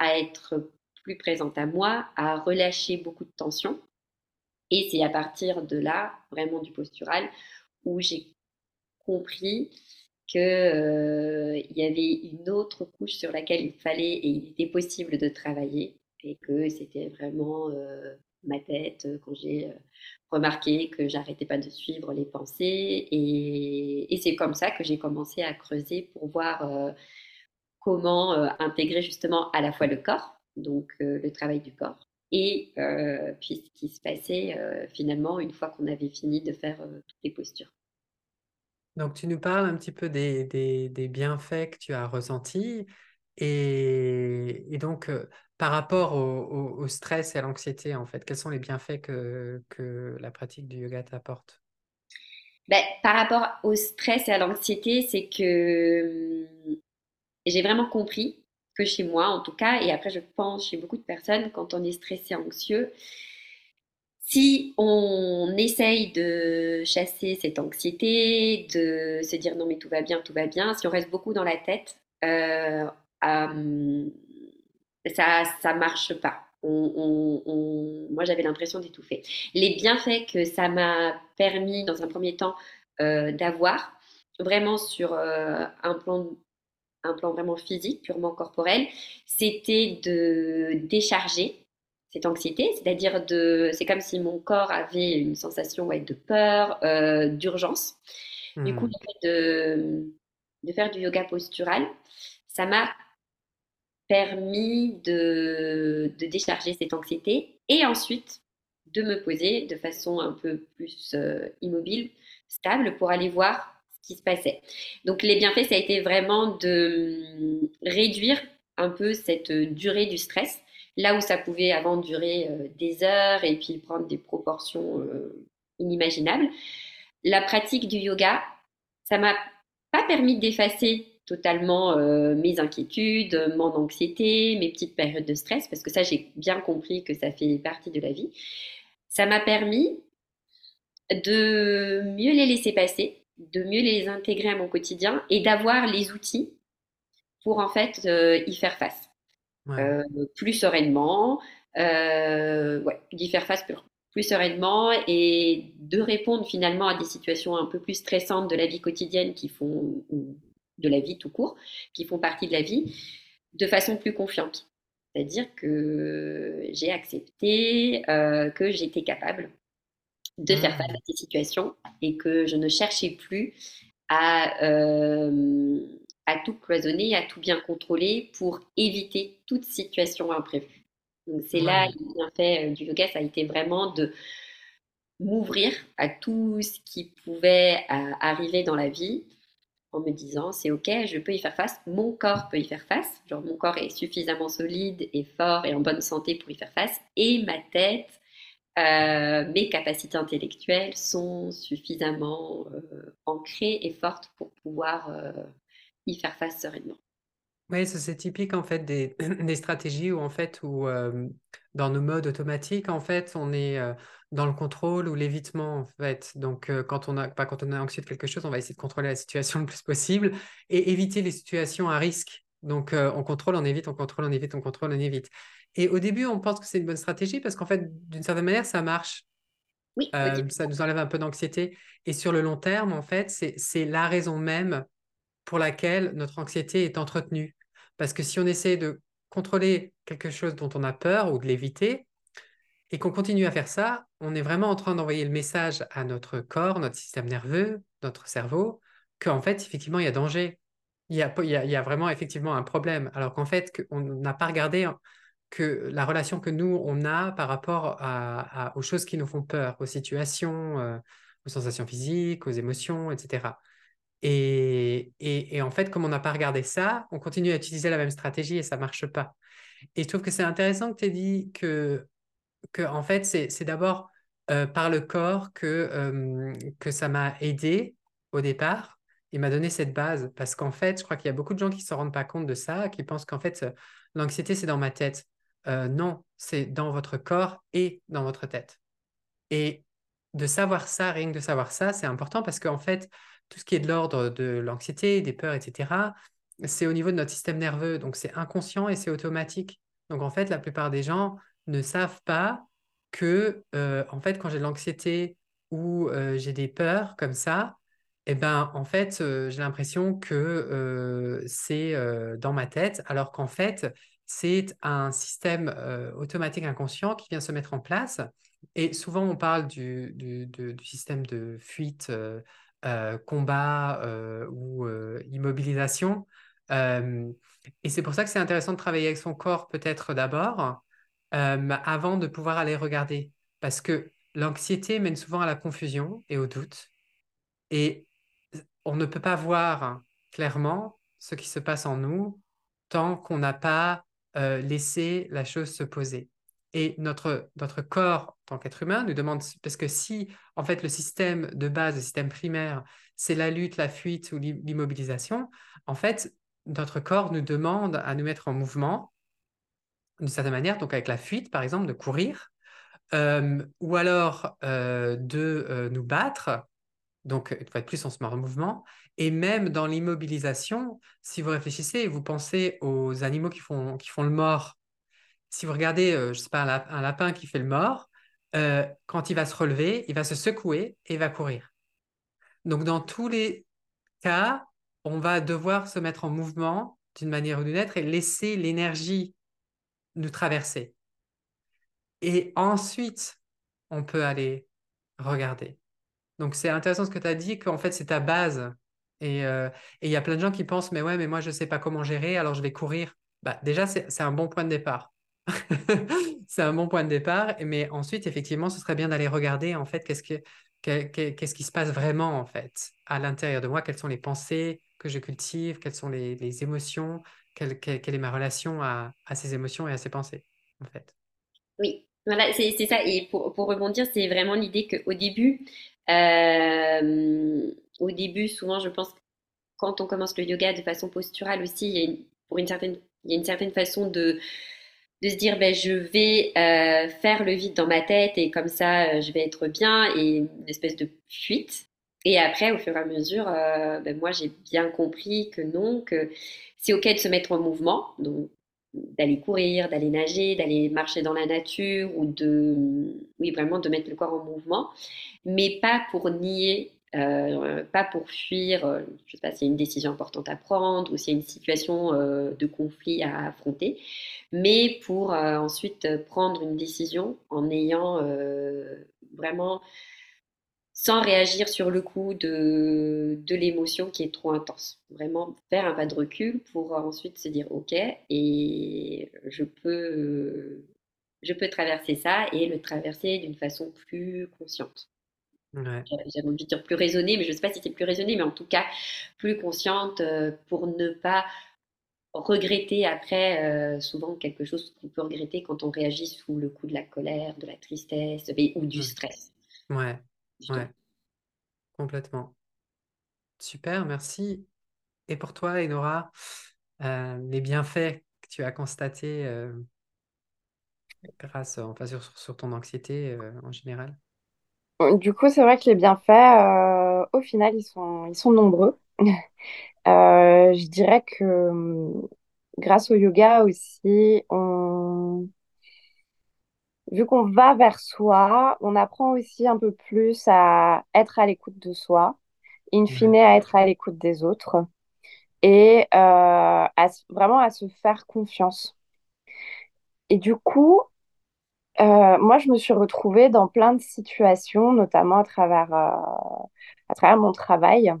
à être plus présente à moi, à relâcher beaucoup de tension. Et c'est à partir de là, vraiment du postural, où j'ai compris qu'il euh, y avait une autre couche sur laquelle il fallait et il était possible de travailler et que c'était vraiment euh, ma tête quand j'ai euh, remarqué que j'arrêtais pas de suivre les pensées et c'est comme ça que j'ai commencé à creuser pour voir comment euh, intégrer justement à la fois le corps, donc euh, le travail du corps, et euh, puis ce qui se passait finalement une fois qu'on avait fini de faire toutes les postures. Donc tu nous parles un petit peu des, des, bienfaits que tu as ressentis et, et donc par rapport au, au, stress et à l'anxiété en fait, quels sont les bienfaits que, que la pratique du yoga t'apporte? Ben, par rapport au stress et à l'anxiété, c'est que et j'ai vraiment compris que chez moi, en tout cas, et après je pense chez beaucoup de personnes, quand on est stressé, anxieux, si on essaye de chasser cette anxiété, de se dire non mais tout va bien, tout va bien, si on reste beaucoup dans la tête, euh, euh, ça ça marche pas. moi j'avais l'impression d'étouffer. Les bienfaits que ça m'a permis dans un premier temps euh, d'avoir, vraiment sur un plan un plan vraiment physique, purement corporel, c'était de décharger cette anxiété, c'est-à-dire de, c'est comme si mon corps avait une sensation de peur, euh, d'urgence. Du coup, hmm. de, de faire du yoga postural, ça m'a permis de, de, décharger cette anxiété et ensuite de me poser de façon un peu plus euh, immobile, stable, pour aller voir qui se passait. Donc les bienfaits, ça a été vraiment de hum, réduire un peu cette durée du stress, là où ça pouvait avant durer euh, des heures et puis prendre des proportions euh, inimaginables. La pratique du yoga, ça m'a pas permis d'effacer totalement euh, mes inquiétudes, mon anxiété, mes petites périodes de stress, parce que ça, j'ai bien compris que ça fait partie de la vie. Ça m'a permis de mieux les laisser passer, de mieux les intégrer à mon quotidien et d'avoir les outils pour en fait euh, y faire face. Euh, plus sereinement, euh, ouais, d'y faire face plus, plus, sereinement et de répondre finalement à des situations un peu plus stressantes de la vie quotidienne qui font, ou de la vie tout court, qui font partie de la vie, de façon plus confiante. C'est-à-dire que j'ai accepté que j'étais capable de faire face mmh. à ces situations et que je ne cherchais plus à, euh, à tout cloisonner, à tout bien contrôler pour éviter toute situation imprévue. Donc c'est là le fait euh, du yoga, ça a été vraiment de m'ouvrir à tout ce qui pouvait euh, arriver dans la vie en me disant c'est ok, je peux y faire face, mon corps peut y faire face, genre mon corps est suffisamment solide et fort et en bonne santé pour y faire face, et ma tête euh, mes capacités intellectuelles sont suffisamment euh, ancrées et fortes pour pouvoir euh, y faire face sereinement. Oui, c'est typique en fait des, stratégies où en fait où dans nos modes automatiques en fait on est dans le contrôle ou l'évitement en fait. Donc quand on a pas quand on est anxieux de quelque chose, on va essayer de contrôler la situation le plus possible et éviter les situations à risque. Donc on contrôle, on évite, on contrôle, on évite, on contrôle, on évite. Et au début, on pense que c'est une bonne stratégie parce qu'en fait, d'une certaine manière, ça marche. Oui, euh, ça nous enlève un peu d'anxiété. Et sur le long terme, en fait, c'est la raison même pour laquelle notre anxiété est entretenue. Parce que si on essaie de contrôler quelque chose dont on a peur ou de l'éviter, et qu'on continue à faire ça, on est vraiment en train d'envoyer le message à notre corps, notre système nerveux, notre cerveau qu'en fait, effectivement, il y a danger. Il y a, vraiment effectivement un problème. Alors qu'en fait, on n'a pas regardé que la relation que nous, on a par rapport aux choses qui nous font peur, aux situations, euh, aux sensations physiques, aux émotions, etc. Et, en fait, comme on n'a pas regardé ça, on continue à utiliser la même stratégie et ça ne marche pas. Et je trouve que c'est intéressant que tu aies dit que, que en fait, c'est d'abord euh, par le corps que, euh, que ça m'a aidé au départ. Il m'a donné cette base parce qu'en fait, je crois qu'il y a beaucoup de gens qui ne se rendent pas compte de ça, qui pensent qu'en fait, l'anxiété, c'est dans ma tête. Euh, non, c'est dans votre corps et dans votre tête. Et de savoir ça, rien que de savoir ça, c'est important parce qu'en fait, tout ce qui est de l'ordre de l'anxiété, des peurs, etc., c'est au niveau de notre système nerveux. Donc, c'est inconscient et c'est automatique. Donc, en fait, la plupart des gens ne savent pas que, euh, en fait, quand j'ai de l'anxiété ou euh, j'ai des peurs comme ça, eh ben, en fait, euh, j'ai l'impression que c'est dans ma tête, alors qu'en fait, c'est un système automatique inconscient qui vient se mettre en place. Et souvent, on parle du, du système de fuite, combat ou immobilisation. et c'est pour ça que c'est intéressant de travailler avec son corps peut-être d'abord, avant de pouvoir aller regarder. Parce que l'anxiété mène souvent à la confusion et au doute. Et on ne peut pas voir clairement ce qui se passe en nous tant qu'on n'a pas laissé la chose se poser. Et notre, notre corps, en tant qu'être humain, nous demande, parce que si, en fait, le système de base, le système primaire, c'est la lutte, la fuite ou l'immobilisation, en fait, notre corps nous demande à nous mettre en mouvement d'une certaine manière, donc avec la fuite, par exemple, de courir, euh, ou alors euh, de euh, nous battre, donc il faut être plus en ce mouvement, et même dans l'immobilisation, si vous réfléchissez vous pensez aux animaux qui font, qui font le mort, si vous regardez, je sais pas, un, lapin qui fait le mort, quand il va se relever, il va se secouer et il va courir. Donc dans tous les cas, on va devoir se mettre en mouvement d'une manière ou d'une autre et laisser l'énergie nous traverser. Et ensuite, on peut aller regarder. Donc, c'est intéressant ce que tu as dit, qu'en fait, c'est ta base. Euh, et il y a plein de gens qui pensent, mais ouais, mais moi, je ne sais pas comment gérer, alors je vais courir. Bah, déjà, c'est un bon point de départ. c'est un bon point de départ. Mais ensuite, effectivement, ce serait bien d'aller regarder, en fait, qu'est-ce, que, qu'est-ce qui se passe vraiment, en fait, à l'intérieur de moi, quelles sont les pensées que je cultive, quelles sont les, les émotions, quelle, est ma relation à, ces émotions et à ces pensées, en fait? Oui, voilà, c'est ça. Et pour, rebondir, c'est vraiment l'idée qu'au début, euh, au début, souvent, je pense, quand on commence le yoga de façon posturale aussi, il y a une, pour une certaine, il y a une certaine façon de, de se dire, ben, je vais euh, faire le vide dans ma tête et comme ça, euh, je vais être bien et une espèce de fuite. Et après, au fur et à mesure, ben, moi, j'ai bien compris que non, que c'est OK de se mettre en mouvement, donc d'aller courir, d'aller nager, d'aller marcher dans la nature ou de, oui, vraiment de mettre le corps en mouvement, mais pas pour nier, euh, pas pour fuir, euh, je sais pas s'il y a une décision importante à prendre ou s'il y a une situation euh, de conflit à affronter, mais pour ensuite prendre une décision en ayant vraiment sans réagir sur le coup de, de l'émotion qui est trop intense. Vraiment faire un pas de recul pour ensuite se dire ok et je peux, je peux traverser ça et le traverser d'une façon plus consciente. Ouais. J'ai envie de dire plus raisonnée, mais je ne sais pas si c'est plus raisonné, mais en tout cas plus consciente euh, pour ne pas regretter après euh, souvent quelque chose qu'on peut regretter quand on réagit sous le coup de la colère, de la tristesse ou du stress. Ouais, Ouais, complètement. Super, merci. Et pour toi, Enora, euh, les bienfaits que tu as constatés euh, grâce enfin, sur, sur ton anxiété en général? Du coup, c'est vrai que les bienfaits, au final, ils sont, ils sont nombreux. je dirais que hum, grâce au yoga aussi, on, vu qu'on va vers soi, on apprend aussi un peu plus à être à l'écoute de soi, in fine à être à l'écoute des autres et euh, vraiment à se faire confiance. Et du coup, euh, moi, je me suis retrouvée dans plein de situations, notamment à travers, euh, mon travail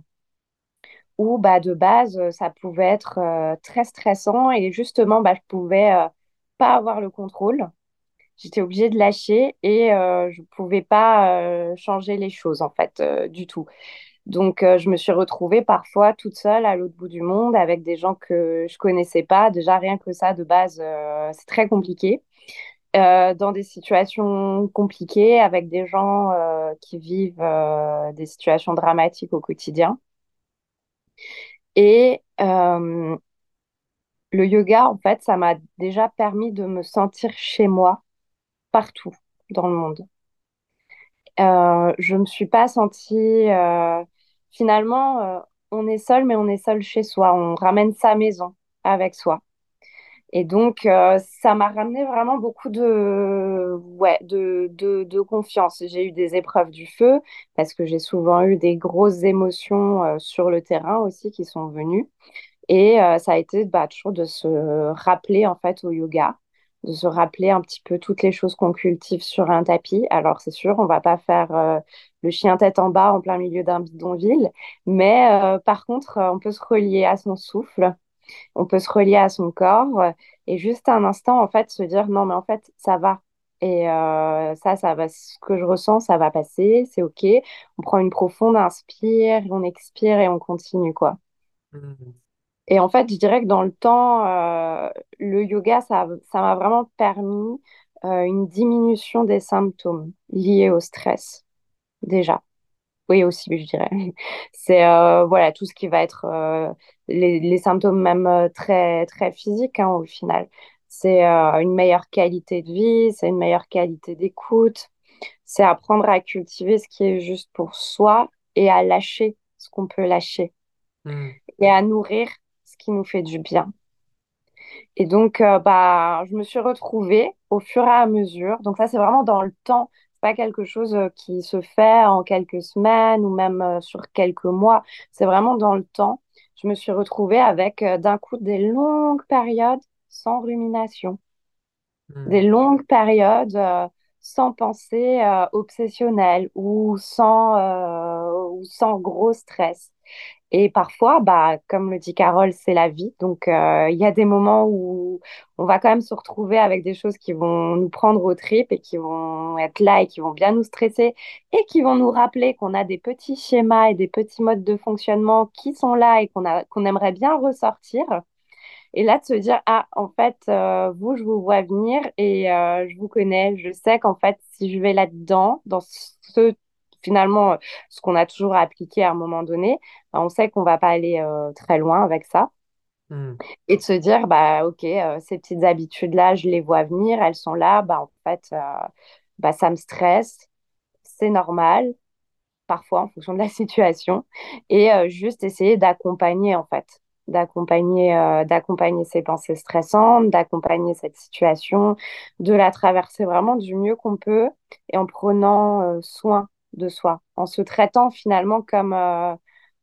où bah, de base, ça pouvait être très stressant et justement, bah, je pouvais pas avoir le contrôle. J'étais obligée de lâcher et je pouvais pas changer les choses en fait du tout. Donc, je me suis retrouvée parfois toute seule à l'autre bout du monde avec des gens que je connaissais pas. Déjà, rien que ça, de base, c'est très compliqué. Euh, dans des situations compliquées avec des gens euh, qui vivent euh, des situations dramatiques au quotidien. Et le yoga, en fait, ça m'a déjà permis de me sentir chez moi partout dans le monde. je ne me suis pas sentie... finalement, on est seul, mais on est seul chez soi. On ramène sa maison avec soi. Et donc, euh, ça m'a ramené vraiment beaucoup de, ouais, de, de, de confiance. J'ai eu des épreuves du feu parce que j'ai souvent eu des grosses émotions euh, sur le terrain aussi qui sont venues. Et euh, ça a été bah, toujours de se rappeler en fait au yoga, de se rappeler un petit peu toutes les choses qu'on cultive sur un tapis. Alors, c'est sûr, on va pas faire le chien tête en bas en plein milieu d'un bidonville, mais par contre, on peut se relier à son souffle on peut se relier à son corps euh, et juste un instant, en fait, se dire non, mais en fait, ça va. Et euh, ça, ça va, ce que je ressens, ça va passer, c'est OK. On prend une profonde inspire, on expire et on continue, quoi. Mmh. Et en fait, je dirais que dans le temps, euh, le yoga, ça, ça m'a vraiment permis une diminution des symptômes liés au stress, déjà. Oui, aussi, je dirais. C'est euh, voilà tout ce qui va être euh, les, symptômes même euh, très très physiques hein, au final. C'est une meilleure qualité de vie, c'est une meilleure qualité d'écoute, c'est apprendre à cultiver ce qui est juste pour soi et à lâcher ce qu'on peut lâcher mmh. et à nourrir ce qui nous fait du bien. Et donc, bah, je me suis retrouvée au fur et à mesure. Donc ça, c'est vraiment dans le temps pas quelque chose euh, qui se fait en quelques semaines ou même euh, sur quelques mois. C'est vraiment dans le temps. Je me suis retrouvée avec euh, d'un coup des longues périodes sans rumination, hmm. des longues périodes sans pensée obsessionnelle ou sans, ou sans gros stress. Et parfois, bah, comme le dit Carole, c'est la vie. Donc, euh, il y a des moments où on va quand même se retrouver avec des choses qui vont nous prendre aux tripes et qui vont être là et qui vont bien nous stresser et qui vont nous rappeler qu'on a des petits schémas et des petits modes de fonctionnement qui sont là et qu'on qu'on aimerait bien ressortir. Et là, de se dire, ah, en fait, euh, vous, je vous vois venir et euh, je vous connais. Je sais qu'en fait, si je vais là-dedans, dans ce finalement, ce qu'on a toujours appliqué à un moment donné, bah, on sait qu'on va pas aller euh, très loin avec ça. Hmm. Et de se dire, bah, OK, euh, ces petites habitudes-là, je les vois venir, elles sont là, bah, en fait, euh, bah, ça me stresse, c'est normal, parfois en fonction de la situation, et juste essayer d'accompagner, en fait, d'accompagner d'accompagner ces pensées stressantes, d'accompagner cette situation, de la traverser vraiment du mieux qu'on peut et en prenant soin de soi, en se traitant finalement comme, euh,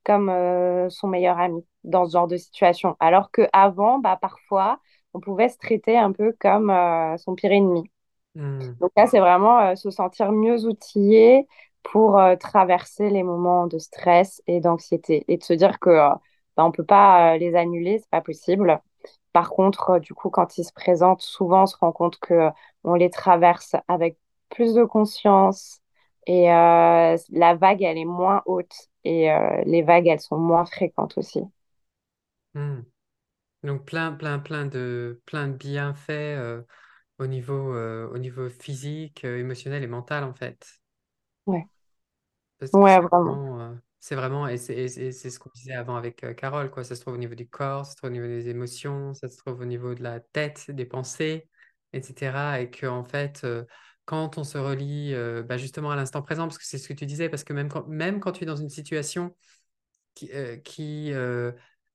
comme euh, son meilleur ami dans ce genre de situation. Alors qu'avant, bah, parfois, on pouvait se traiter un peu comme euh, son pire ennemi. Hmm. Donc là, c'est vraiment se sentir mieux outillé pour traverser les moments de stress et d'anxiété et de se dire que bah, on peut pas les annuler, c'est pas possible. Par contre, du coup, quand ils se présentent, souvent on se rend compte que on les traverse avec plus de conscience, et euh, la vague, elle est moins haute et euh, les vagues, elles sont moins fréquentes aussi. Hmm. Donc plein, plein, plein de, plein de bienfaits euh, au niveau, au niveau physique, émotionnel et mental, en fait. Ouais. ouais, vraiment. C'est vraiment, et c'est ce qu'on disait avant avec Carole, quoi. Ça se trouve au niveau du corps, ça se trouve au niveau des émotions, ça se trouve au niveau de la tête, des pensées, etc. Et que, en fait, quand on se relie euh, bah, justement à l'instant présent, parce que c'est ce que tu disais, parce que même quand, tu es dans une situation qui, euh, euh,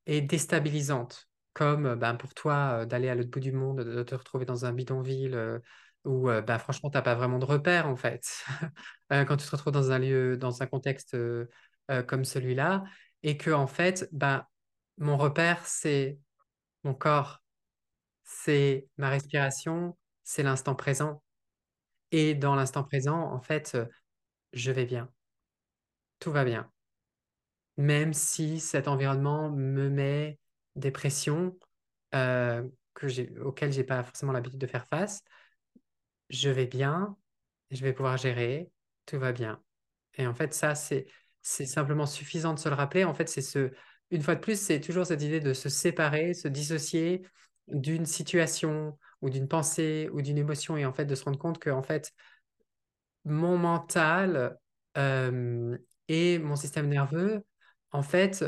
est déstabilisante, comme bah, pour toi d'aller à l'autre bout du monde, de te retrouver dans un bidonville où bah, franchement, tu n'as pas vraiment de repères en fait, quand tu te retrouves dans un lieu, dans un contexte comme celui-là, et que en fait, bah, mon repère, c'est mon corps, c'est ma respiration, c'est l'instant présent. Et dans l'instant présent, en fait, je vais bien. Tout va bien. même si cet environnement me met des pressions euh, auxquelles j'ai pas forcément l'habitude de faire face, je vais bien, je vais pouvoir gérer, tout va bien. Et en fait, ça, c'est simplement suffisant de se le rappeler. En fait, c'est ce, une fois de plus, c'est toujours cette idée de se séparer, se dissocier d'une situation ou d'une pensée ou d'une émotion et en fait de se rendre compte que en fait mon mental et mon système nerveux en fait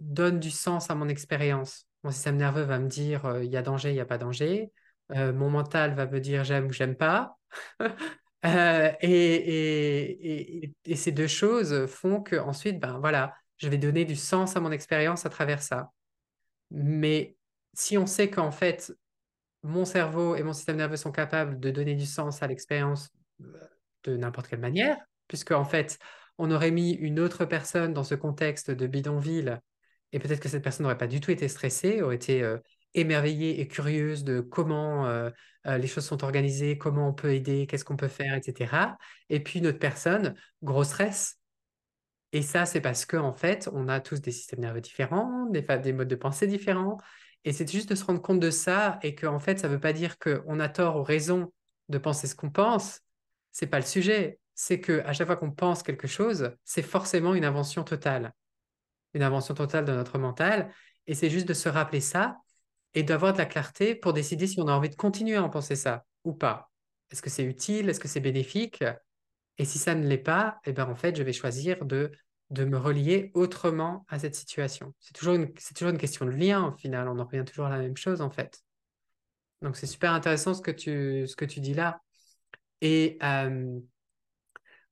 donnent du sens à mon expérience. Mon système nerveux va me dire il y a danger, il n'y a pas danger. mon mental va me dire j'aime ou j'aime pas. et, et, et, et, ces deux choses font que ensuite ben voilà je vais donner du sens à mon expérience à travers ça. Mais si on sait qu'en fait, mon cerveau et mon système nerveux sont capables de donner du sens à l'expérience euh, de n'importe quelle manière, puisque en fait, on aurait mis une autre personne dans ce contexte de bidonville, et peut-être que cette personne n'aurait pas du tout été stressée, aurait été euh, émerveillée et curieuse de comment euh, les choses sont organisées, comment on peut aider, qu'est-ce qu'on peut faire, etc. Et puis une autre personne, gros stress, et ça, c'est parce qu'en en fait, on a tous des systèmes nerveux différents, des modes de pensée différents. Et c'est juste de se rendre compte de ça et qu'en en fait, ça ne veut pas dire qu'on a tort ou raison de penser ce qu'on pense. C'est pas le sujet. C'est que à chaque fois qu'on pense quelque chose, c'est forcément une invention totale. Une invention totale de notre mental. Et c'est juste de se rappeler ça et d'avoir de la clarté pour décider si on a envie de continuer à en penser ça ou pas. Est-ce que c'est utile? Est-ce que c'est bénéfique? Et si ça ne l'est pas, eh ben en fait, je vais choisir de de me relier autrement à cette situation. C'est toujours une, toujours une question de lien au final, on en revient toujours à la même chose en fait. Donc c'est super intéressant ce que tu, ce que tu dis là. Et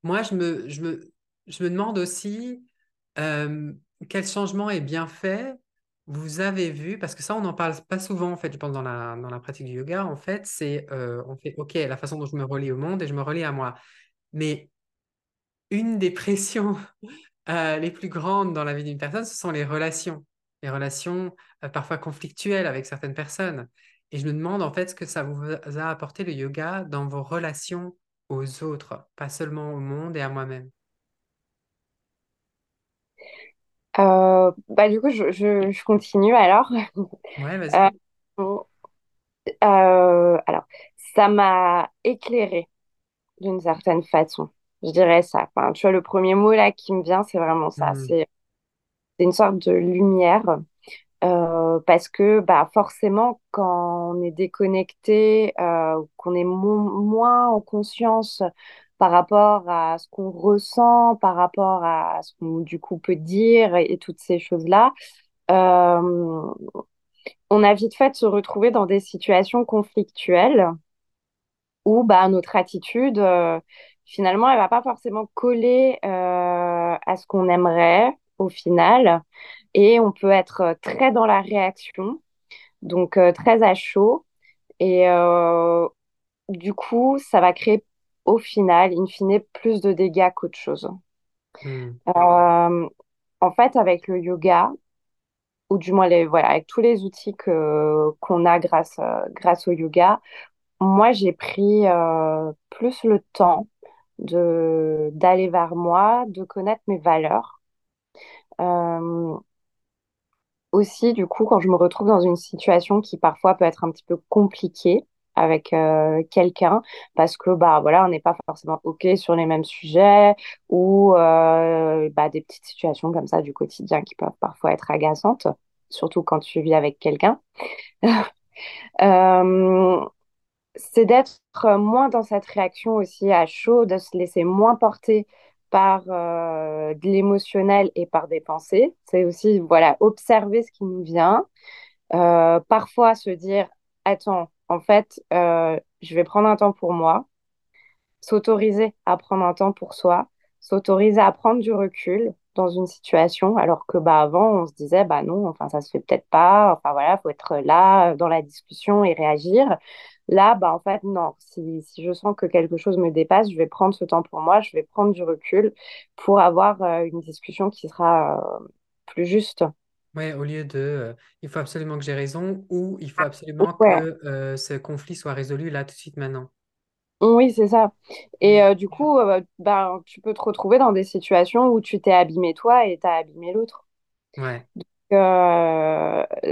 moi, je me, je, me, je me demande aussi quel changement est bien fait? Vous avez vu, parce que ça, on n'en parle pas souvent, en fait, je pense, dans la, dans la pratique du yoga, en fait, c'est, on fait, OK, la façon dont je me relie au monde et je me relie à moi. Mais une des pressions euh, les plus grandes dans la vie d'une personne, ce sont les relations. Les relations euh, parfois conflictuelles avec certaines personnes. Et je me demande en fait ce que ça vous a apporté le yoga dans vos relations aux autres, pas seulement au monde et à moi-même? Euh, bah, du coup, je, je, continue alors. Ouais, vas-y. alors, ça m'a éclairé d'une certaine façon. Je dirais ça. Enfin, tu vois, le premier mot là qui me vient, c'est vraiment ça. Hmm. C'est une sorte de lumière. Euh, parce que bah, forcément, quand on est déconnecté, euh, qu'on est moins en conscience par rapport à ce qu'on ressent, par rapport à ce qu'on du coup peut dire et, toutes ces choses-là, euh, on a vite fait de se retrouver dans des situations conflictuelles où bah, notre attitude, euh, finalement, elle va pas forcément coller euh, à ce qu'on aimerait au final. Et on peut être très dans la réaction, donc euh, très à chaud. Et euh, du coup, ça va créer au final, in fine, plus de dégâts qu'autre chose. Hmm. en fait, avec le yoga, ou du moins les, voilà, avec tous les outils que, qu'on a grâce, grâce au yoga, moi, j'ai pris plus le temps de d'aller vers moi, de connaître mes valeurs. Euh, aussi, du coup, quand je me retrouve dans une situation qui parfois peut être un petit peu compliquée avec euh, quelqu'un, parce que bah voilà, on n'est pas forcément ok sur les mêmes sujets ou euh, bah, des petites situations comme ça du quotidien qui peuvent parfois être agaçantes, surtout quand tu vis avec quelqu'un. c'est d'être moins dans cette réaction aussi à chaud, de se laisser moins porter par euh, de l'émotionnel et par des pensées. C'est aussi voilà observer ce qui nous vient. Euh, parfois se dire attends, en fait, euh, je vais prendre un temps pour moi. S'autoriser à prendre un temps pour soi. S'autoriser à prendre du recul dans une situation, alors que bah avant on se disait bah non, enfin ça se fait peut-être pas. Enfin voilà, faut être là dans la discussion et réagir. Là, bah, en fait, non. Si, si, je sens que quelque chose me dépasse, je vais prendre ce temps pour moi, je vais prendre du recul pour avoir euh, une discussion qui sera euh, plus juste. Ouais, au lieu de euh, il faut absolument que j'ai raison ou il faut absolument Ouais, que ce conflit soit résolu là tout de suite maintenant. Oui, c'est ça. Et euh, du coup, euh, ben, tu peux te retrouver dans des situations où tu t'es abîmé toi et t'as abîmé l'autre. Ouais.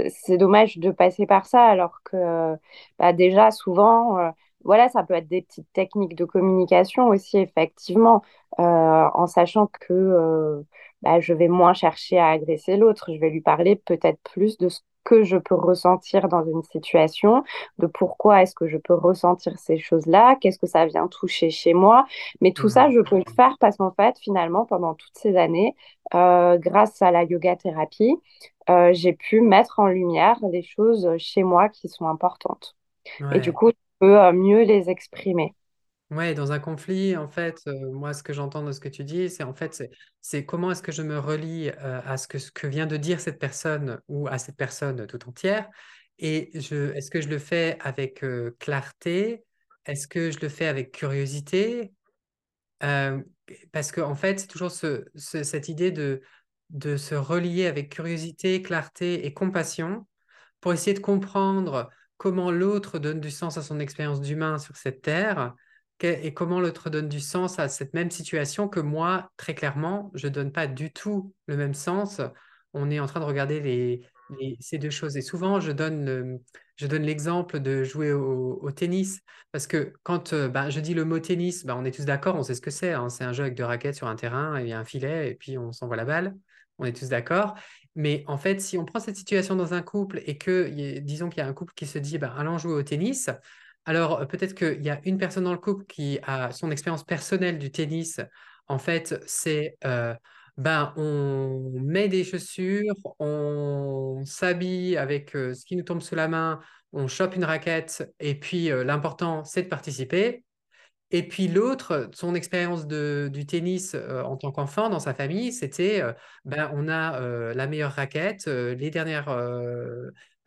C'est dommage de passer par ça alors que bah, déjà souvent, voilà, ça peut être des petites techniques de communication aussi, effectivement, en sachant que bah, je vais moins chercher à agresser l'autre, je vais lui parler peut-être plus de ce que je peux ressentir dans une situation, de pourquoi est-ce que je peux ressentir ces choses-là, qu'est-ce que ça vient toucher chez moi. Mais tout ça, Mhm. je peux le faire parce qu'en fait, finalement, pendant toutes ces années, grâce à la yoga thérapie, euh, j'ai pu mettre en lumière les choses chez moi qui sont importantes. Et du coup, je peux euh, mieux les exprimer. Ouais, dans un conflit, en fait, euh, moi, ce que j'entends de ce que tu dis, c'est en fait, c'est comment est-ce que je me relie euh, à ce que, ce que vient de dire cette personne ou à cette personne tout entière, et est-ce que je le fais avec euh, clarté? Est-ce que je le fais avec curiosité? Parce qu'en en fait, c'est toujours ce- ce- cette idée de, de se relier avec curiosité, clarté et compassion pour essayer de comprendre comment l'autre donne du sens à son expérience d'humain sur cette terre que- et comment l'autre donne du sens à cette même situation que moi, très clairement, je donne pas du tout le même sens. On est en train de regarder ces deux choses. Et souvent, je donne l'exemple de jouer au, tennis. Parce que quand euh, bah, je dis le mot tennis, bah, on est tous d'accord, on sait ce que c'est. hein. C'est un jeu avec deux raquettes sur un terrain, et il y a un filet, et puis on s'envoie la balle. On est tous d'accord. Mais en fait, si on prend cette situation dans un couple et que, disons qu'il y a un couple qui se dit, bah, allons jouer au tennis, alors euh, peut-être qu'il y a une personne dans le couple qui a son expérience personnelle du tennis. En fait, c'est, euh, ben, on met des chaussures, on s'habille avec euh, ce qui nous tombe sous la main, on chope une raquette, et puis l'important, c'est de participer. Et puis l'autre, son expérience du tennis en tant qu'enfant dans sa famille, c'était ben, on a la meilleure raquette, les dernières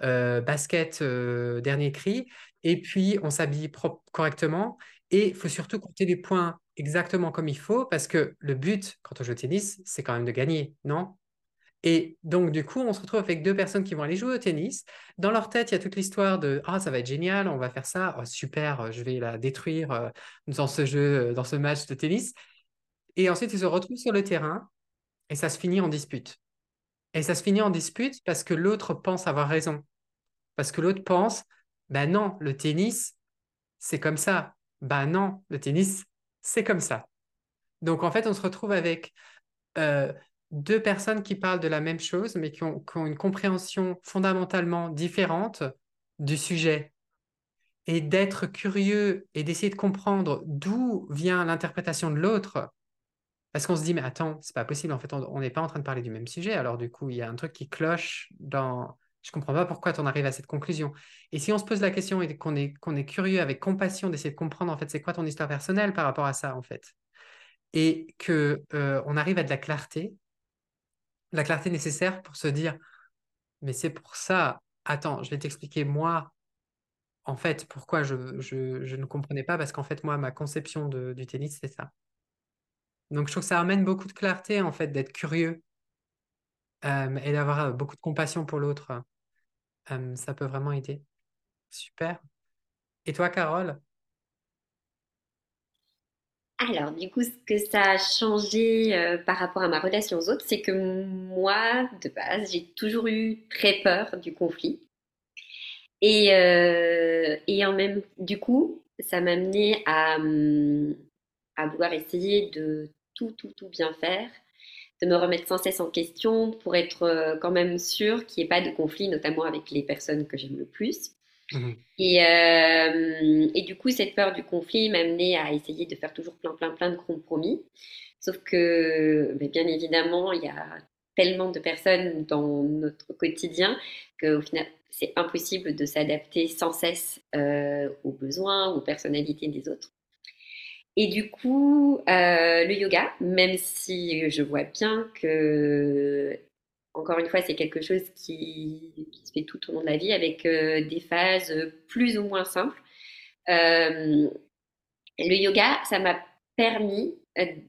baskets, dernier cri, et puis on s'habille correctement. Et il faut surtout compter les points exactement comme il faut, parce que le but quand on joue au tennis, c'est quand même de gagner, non? Et donc, du coup, on se retrouve avec deux personnes qui vont aller jouer au tennis. Dans leur tête, il y a toute l'histoire de Ah, ça va être génial, on va faire ça, Oh, super, je vais la détruire euh, dans ce jeu, euh, dans ce match de tennis. Et ensuite, ils se retrouvent sur le terrain et ça se finit en dispute. Et ça se finit en dispute parce que l'autre pense avoir raison. Parce que l'autre pense Ben non, le tennis, c'est comme ça. Ben non, le tennis, c'est comme ça. Donc, en fait, on se retrouve avec euh, deux personnes qui parlent de la même chose, mais qui ont, qui ont une compréhension fondamentalement différente du sujet. Et d'être curieux et d'essayer de comprendre d'où vient l'interprétation de l'autre, parce qu'on se dit, mais attends, c'est pas possible, en fait, on on n'est pas en train de parler du même sujet, alors du coup, il y a un truc qui cloche dans... Je comprends pas pourquoi tu en arrives à cette conclusion. Et si on se pose la question et qu'on est, qu'on curieux avec compassion d'essayer de comprendre, en fait, c'est quoi ton histoire personnelle par rapport à ça, en fait, et que euh, arrive à de la clarté, la clarté nécessaire pour se dire, mais c'est pour ça, attends, je vais t'expliquer moi, en fait, pourquoi je, ne comprenais pas, parce qu'en fait, moi, ma conception du tennis, c'est ça. Donc, je trouve que ça amène beaucoup de clarté, en fait, d'être curieux euh, et d'avoir euh, beaucoup de compassion pour l'autre. Ça peut vraiment aider. Super. Et toi, Carole? Alors, du coup, ce que ça a changé euh, par rapport à ma relation aux autres, c'est que moi, de base, j'ai toujours eu très peur du conflit. Et, euh, et en même, du coup, ça m'a amené à, hum, à vouloir essayer de tout, tout, tout bien faire, de me remettre sans cesse en question pour être euh, quand même sûre qu'il n'y ait pas de conflit, notamment avec les personnes que j'aime le plus. Mhm. Et, euh, et du coup, cette peur du conflit m'a amené à essayer de faire toujours plein, plein, plein de compromis. Sauf que, bien évidemment, il y a tellement de personnes dans notre quotidien qu'au final, c'est impossible de s'adapter sans cesse euh, aux besoins, aux personnalités des autres. Et du coup, euh, le yoga, même si je vois bien que, encore une fois, c'est quelque chose qui, se fait tout au long de la vie avec euh, des phases plus ou moins simples. Euh, le yoga, ça m'a permis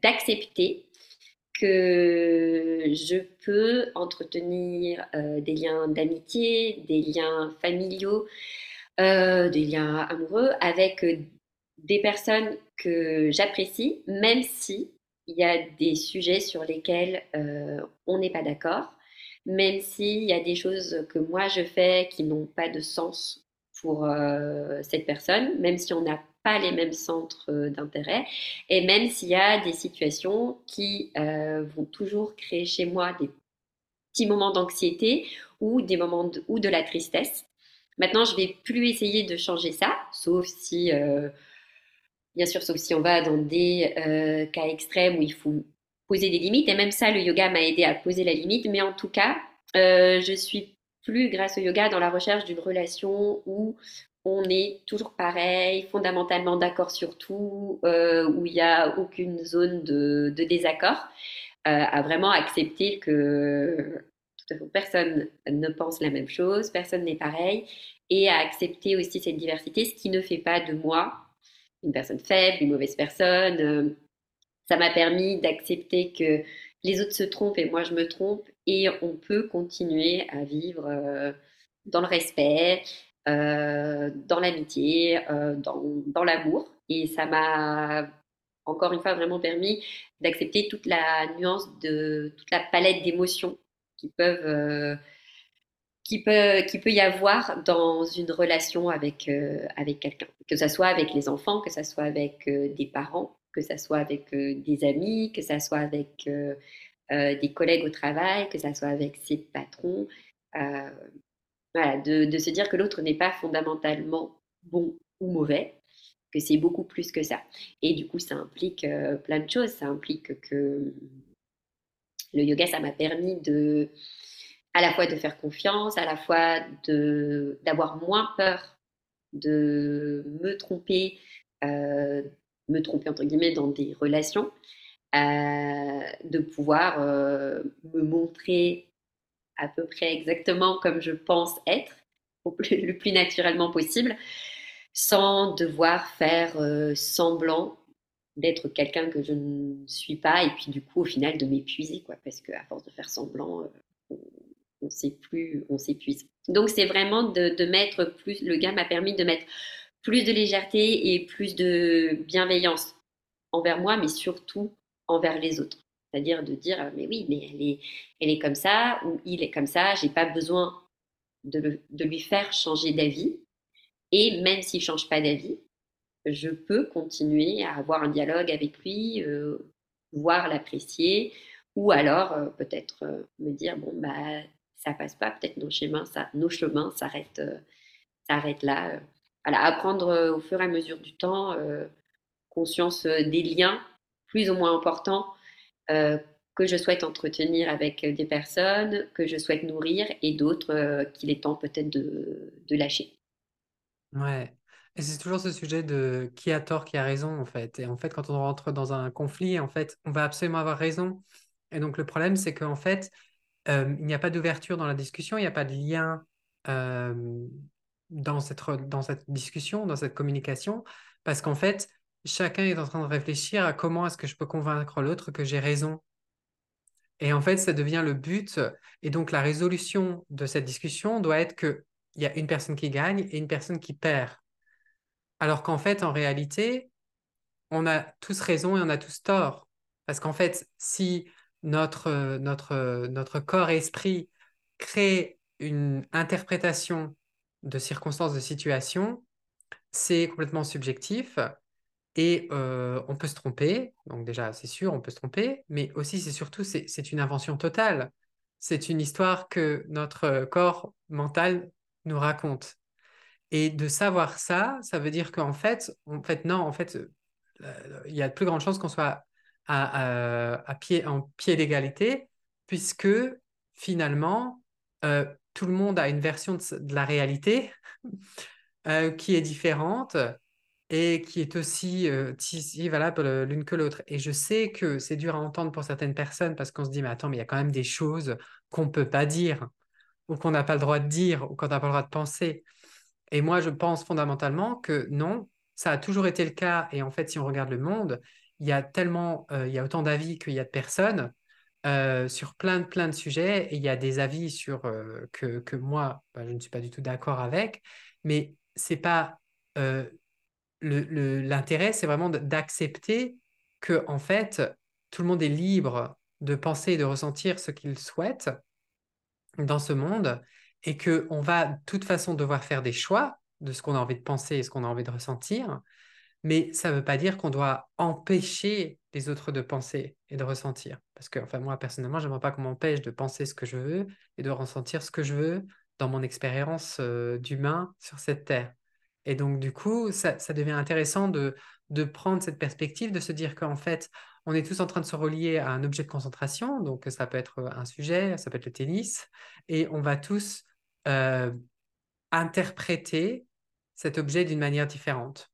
d'accepter que je peux entretenir des liens d'amitié, des liens familiaux, des liens amoureux avec des personnes que j'apprécie, même si il y a des sujets sur lesquels euh, on n'est pas d'accord, même s'il y a des choses que moi je fais qui n'ont pas de sens pour euh, cette personne, même si on n'a pas les mêmes centres euh, d'intérêt, et même s'il y a des situations qui vont toujours créer chez moi des petits moments d'anxiété ou des moments de, ou de la tristesse. Maintenant, je vais plus essayer de changer ça, sauf si Bien sûr, sauf si on va dans des euh, cas extrêmes où il faut poser des limites. Et même ça, le yoga m'a aidé à poser la limite. Mais en tout cas, euh, je suis plus, grâce au yoga, dans la recherche d'une relation où on est toujours pareil, fondamentalement d'accord sur tout, euh, où il n'y a aucune zone de, désaccord, à vraiment accepter que personne ne pense la même chose, personne n'est pareil, et à accepter aussi cette diversité, ce qui ne fait pas de moi une personne faible, une mauvaise personne. Euh, ça m'a permis d'accepter que les autres se trompent et moi je me trompe et on peut continuer à vivre euh, dans le respect, euh, dans l'amitié, dans, dans l'amour. Et ça m'a encore une fois vraiment permis d'accepter toute la nuance de toute la palette d'émotions qui peuvent qui peut, qui peut y avoir dans une relation avec, euh, avec quelqu'un. Que ce soit avec les enfants, que ce soit avec euh, des parents, que ce soit avec euh, des amis, que ce soit avec des collègues au travail, que ce soit avec ses patrons. voilà, de, de, se dire que l'autre n'est pas fondamentalement bon ou mauvais, que c'est beaucoup plus que ça. Et du coup, ça implique plein de choses. Ça implique que le yoga, ça m'a permis de à la fois de faire confiance, à la fois de d'avoir moins peur de me tromper, euh, me tromper entre guillemets dans des relations, euh, de pouvoir euh, me montrer à peu près exactement comme je pense être, le plus naturellement possible, sans devoir faire semblant d'être quelqu'un que je ne suis pas et puis du coup au final de m'épuiser quoi. Parce qu'à force de faire semblant on sait plus, on s'épuise. Donc c'est vraiment de, mettre plus, le gars m'a permis de mettre plus de légèreté et plus de bienveillance envers moi, mais surtout envers les autres. C'est-à-dire de dire, mais oui, mais elle est, elle est comme ça, ou il est comme ça, j'ai pas besoin de, lui faire changer d'avis. Et même s'il change pas d'avis, je peux continuer à avoir un dialogue avec lui, euh, voir l'apprécier, ou alors euh, peut-être euh, me dire, bon, bah, ça passe pas, peut-être nos chemins, ça, nos chemins s'arrêtent, euh, là. Euh. Voilà, apprendre euh, au fur et à mesure du temps, conscience des liens plus ou moins importants que je souhaite entretenir avec des personnes, que je souhaite nourrir et d'autres qu'il est temps peut-être de, de, lâcher. Ouais. Et c'est toujours ce sujet de qui a tort, qui a raison, en fait. Et en fait, quand on rentre dans un conflit, en fait, on va absolument avoir raison. Et donc, le problème, c'est qu'en fait, euh, il n'y a pas d'ouverture dans la discussion, il n'y a pas de lien euh, dans, cette, dans cette discussion, dans cette communication, parce qu'en fait, chacun est en train de réfléchir à comment est-ce que je peux convaincre l'autre que j'ai raison. Et en fait, ça devient le but. Et donc, la résolution de cette discussion doit être qu'il y a une personne qui gagne et une personne qui perd. Alors qu'en fait, en réalité, on a tous raison et on a tous tort. Parce qu'en fait, si notre, notre, notre corps-esprit crée une interprétation de circonstances, de situations, c'est complètement subjectif et euh, on peut se tromper. Donc déjà, c'est sûr, on peut se tromper, mais aussi, c'est surtout, c'est une invention totale. C'est une histoire que notre corps mental nous raconte. Et de savoir ça, ça veut dire qu'en fait, en fait, non, en fait, euh, il y a de plus grandes chances qu'on soit à, pied, en pied d'égalité, puisque finalement, euh, tout le monde a une version de, la réalité euh, qui est différente et qui est aussi, euh, valable l'une que l'autre. Et je sais que c'est dur à entendre pour certaines personnes parce qu'on se dit, mais attends, mais il y a quand même des choses qu'on ne peut pas dire ou qu'on n'a pas le droit de dire ou qu'on n'a pas le droit de penser. Et moi, je pense fondamentalement que non, ça a toujours été le cas. Et en fait, si on regarde le monde, il y a tellement, euh, il y a autant d'avis qu'il y a de personnes euh, sur plein, plein de sujets. Et il y a des avis sur euh, que, que, moi, bah, je ne suis pas du tout d'accord avec. Mais c'est pas l'intérêt, c'est vraiment d'accepter que, en fait, tout le monde est libre de penser et de ressentir ce qu'il souhaite dans ce monde et qu'on va de toute façon devoir faire des choix de ce qu'on a envie de penser et ce qu'on a envie de ressentir. Mais ça ne veut pas dire qu'on doit empêcher les autres de penser et de ressentir. Parce que, enfin, moi, personnellement, je n'aimerais pas qu'on m'empêche de penser ce que je veux et de ressentir ce que je veux dans mon expérience euh, d'humain sur cette terre. Et donc, du coup, ça, devient intéressant de, de prendre cette perspective, de se dire qu'en fait, on est tous en train de se relier à un objet de concentration, donc ça peut être un sujet, ça peut être le tennis, et on va tous euh, interpréter cet objet d'une manière différente.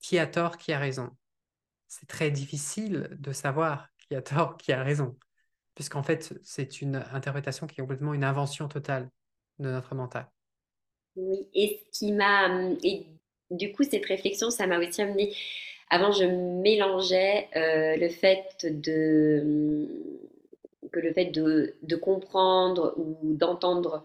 Qui a tort, qui a raison C'est très difficile de savoir qui a tort, qui a raison, puisqu'en fait, c'est une interprétation qui est complètement une invention totale de notre mental. Oui, et ce qui m'a. Et du coup, cette réflexion, ça m'a aussi amené. Avant, je mélangeais euh, le fait de. que le fait de, de comprendre ou d'entendre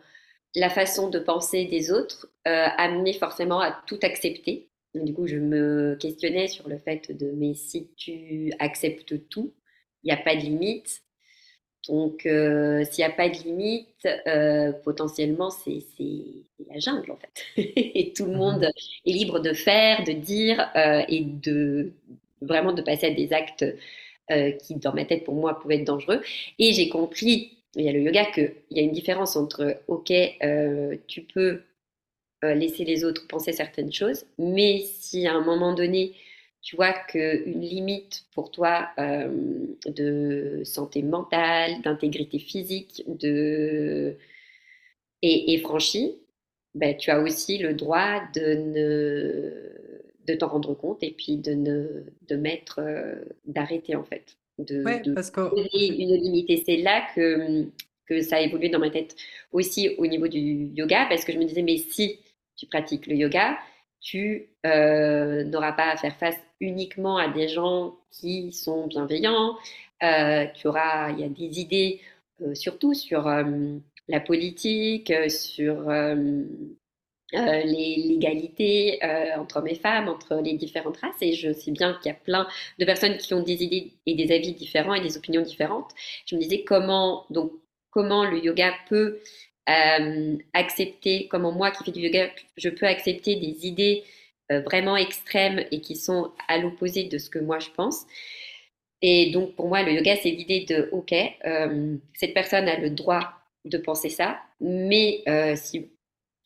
la façon de penser des autres euh, amenait forcément à tout accepter. Du coup, je me questionnais sur le fait de mais si tu acceptes tout, il n'y a pas de limite. Donc, euh, s'il n'y a pas de limite, euh, potentiellement, c'est la jungle, en fait. et tout le monde mhm. est libre de faire, de dire euh, et de vraiment de passer à des actes qui, dans ma tête, pour moi, pouvaient être dangereux. Et j'ai compris, il y a le yoga, qu'il y a une différence entre, OK, tu peux laisser les autres penser certaines choses, mais si à un moment donné, tu vois qu'une limite pour toi euh, de santé mentale, d'intégrité physique de... est, franchie, ben, tu as aussi le droit de, ne... de t'en rendre compte et puis de, ne... de mettre, euh, d'arrêter en fait. De, parce que... une limite. Et c'est là que, que ça a évolué dans ma tête aussi au niveau du yoga parce que je me disais, mais si tu pratiques le yoga, tu euh, n'auras pas à faire face uniquement à des gens qui sont bienveillants. Euh, tu auras, il y a des idées euh, surtout sur la politique, sur l'égalité entre hommes et femmes, entre les différentes races. Et je sais bien qu'il y a plein de personnes qui ont des idées et des avis différents et des opinions différentes. Je me disais comment donc comment le yoga peut euh, accepter, comment moi qui fais du yoga, je peux accepter des idées euh, vraiment extrêmes et qui sont à l'opposé de ce que moi je pense. Et donc pour moi, le yoga, c'est l'idée de, OK, euh, cette personne a le droit de penser ça, mais si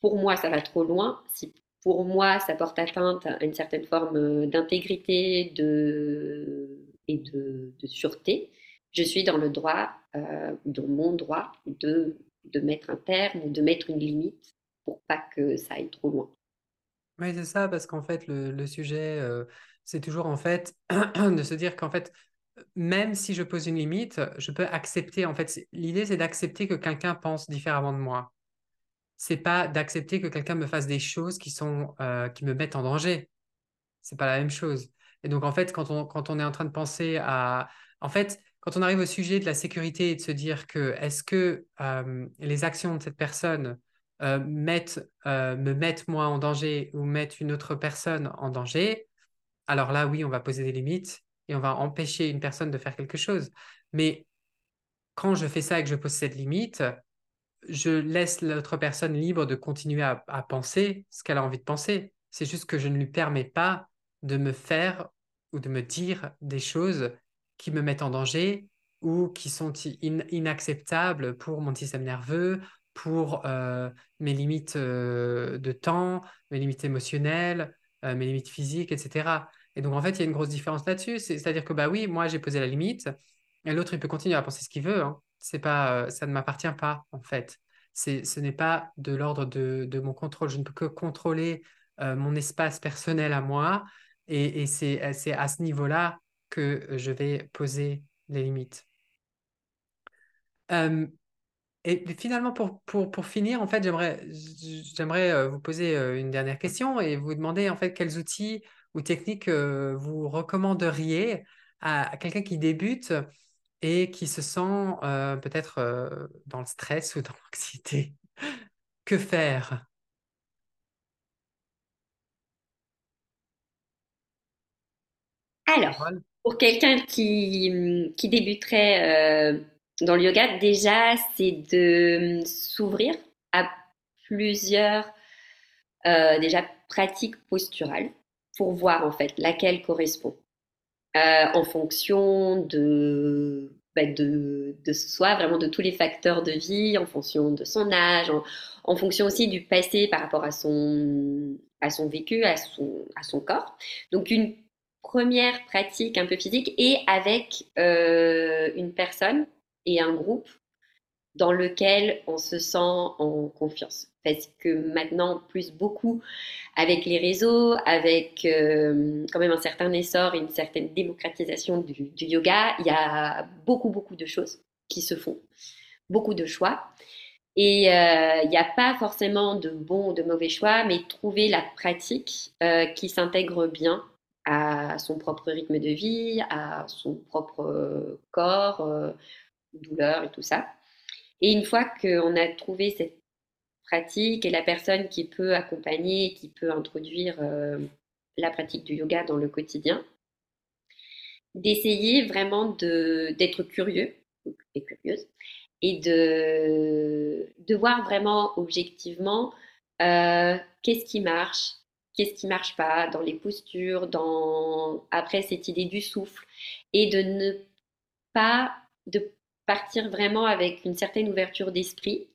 pour moi ça va trop loin, si pour moi ça porte atteinte à une certaine forme d'intégrité de, et de, de, sûreté, je suis dans le droit, dans mon droit de de mettre un terme ou de mettre une limite pour pas que ça aille trop loin. Oui, c'est ça, parce qu'en fait, le, sujet, euh, c'est toujours en fait de se dire qu'en fait, même si je pose une limite, je peux accepter. En fait, l'idée, c'est d'accepter que quelqu'un pense différemment de moi. C'est pas d'accepter que quelqu'un me fasse des choses qui sont euh, qui me mettent en danger. C'est pas la même chose. Et donc, en fait, quand on, quand on est en train de penser à. En fait, quand on arrive au sujet de la sécurité et de se dire que est-ce que les actions de cette personne mettent, me mettent moi en danger ou mettent une autre personne en danger, alors là, oui, on va poser des limites et on va empêcher une personne de faire quelque chose. Mais quand je fais ça et que je pose cette limite, je laisse l'autre personne libre de continuer à, à penser ce qu'elle a envie de penser. C'est juste que je ne lui permets pas de me faire ou de me dire des choses qui me mettent en danger ou qui sont inacceptables pour mon système nerveux, pour euh, mes limites euh, de temps, mes limites émotionnelles, euh, mes limites physiques, etc. Et donc, en fait, il y a une grosse différence là-dessus. C'est-à-dire que, bah oui, moi, j'ai posé la limite, et l'autre, il peut continuer à penser ce qu'il veut. Hein. C'est pas, ça ne m'appartient pas, en fait. Ce n'est pas de l'ordre de, mon contrôle. Je ne peux que contrôler mon espace personnel à moi. Et c'est à ce niveau-là que je vais poser les limites. et finalement, pour, pour, pour, finir, en fait, j'aimerais, j'aimerais euh, vous poser euh, une dernière question et vous demander en fait quels outils ou techniques euh, vous recommanderiez à, quelqu'un qui débute et qui se sent peut-être dans le stress ou dans l'anxiété. que faire? Alors, pour quelqu'un qui, qui débuterait euh, dans le yoga, déjà, c'est de s'ouvrir à plusieurs euh, déjà pratiques posturales pour voir en fait laquelle correspond euh, en fonction de, bah, de, de soi, vraiment de tous les facteurs de vie, en fonction de son âge, en, en fonction aussi du passé par rapport à son, à son vécu, à son, à son corps. Donc une première pratique un peu physique et avec euh, une personne et un groupe dans lequel on se sent en confiance. Parce que maintenant, plus beaucoup, avec les réseaux, avec euh, quand même un certain essor et une certaine démocratisation du, yoga, il y a beaucoup, beaucoup de choses qui se font, beaucoup de choix. Et euh, il n'y a pas forcément de bons ou de mauvais choix, mais trouver la pratique qui s'intègre bien à son propre rythme de vie, à son propre corps, euh, douleur et tout ça. Et une fois qu'on a trouvé cette pratique et la personne qui peut accompagner, qui peut introduire euh, la pratique du yoga dans le quotidien, d'essayer vraiment d'être curieux et curieuse et de, de voir vraiment objectivement euh, qu'est-ce qui marche, qu'est-ce qui marche pas dans les postures, dans après cette idée du souffle. Et de ne pas de partir vraiment avec une certaine ouverture d'esprit.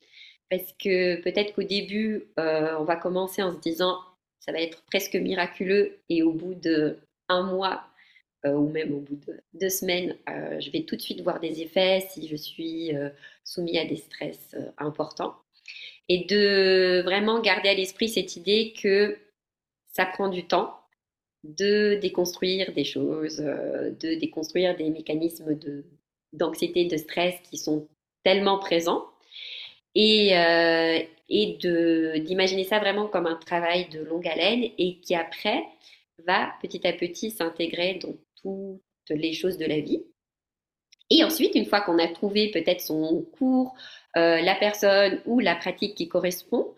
Parce que peut-être qu'au début euh, on va commencer en se disant ça va être presque miraculeux. Et au bout de un mois euh, ou même au bout de deux semaines, euh, je vais tout de suite voir des effets si je suis soumis à des stress importants. Et de vraiment garder à l'esprit cette idée que ça prend du temps de déconstruire des choses, euh, de déconstruire des mécanismes d'anxiété, de stress qui sont tellement présents. Et, euh, et d'imaginer ça vraiment comme un travail de longue haleine et qui après va petit à petit s'intégrer dans toutes les choses de la vie. Et ensuite, une fois qu'on a trouvé peut-être son cours, euh, la personne ou la pratique qui correspond,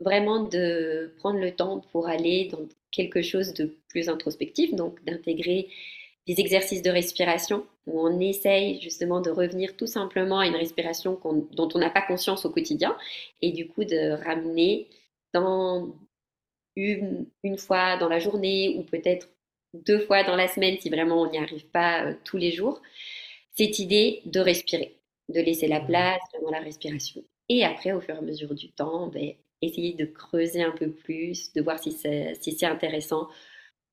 vraiment de prendre le temps pour aller dans quelque chose de plus introspectif, donc d'intégrer des exercices de respiration où on essaye justement de revenir tout simplement à une respiration dont on n'a pas conscience au quotidien et du coup de ramener dans une, une fois dans la journée ou peut-être deux fois dans la semaine si vraiment on n'y arrive pas euh, tous les jours, cette idée de respirer, de laisser la place dans la respiration. Et après, au fur et à mesure du temps, ben, essayer de creuser un peu plus, de voir si c'est si intéressant,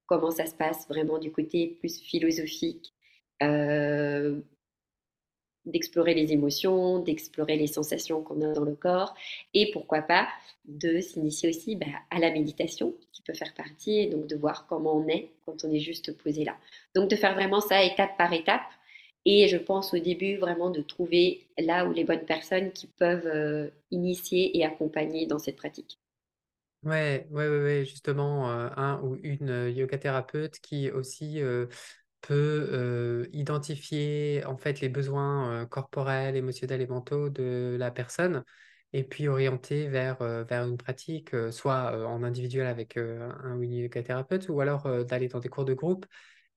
comment ça se passe vraiment du côté plus philosophique, euh, d'explorer les émotions, d'explorer les sensations qu'on a dans le corps et pourquoi pas de s'initier aussi bah, à la méditation qui peut faire partie et donc de voir comment on est quand on est juste posé là. Donc de faire vraiment ça étape par étape et je pense au début vraiment de trouver là où les bonnes personnes qui peuvent euh, initier et accompagner dans cette pratique. Ouais, ouais, ouais, justement, euh, un ou une euh, yoga thérapeute qui aussi peut identifier en fait les besoins corporels, émotionnels et mentaux de la personne et puis orienter vers, vers une pratique, soit en individuel avec un ou une yoga thérapeute ou alors d'aller dans des cours de groupe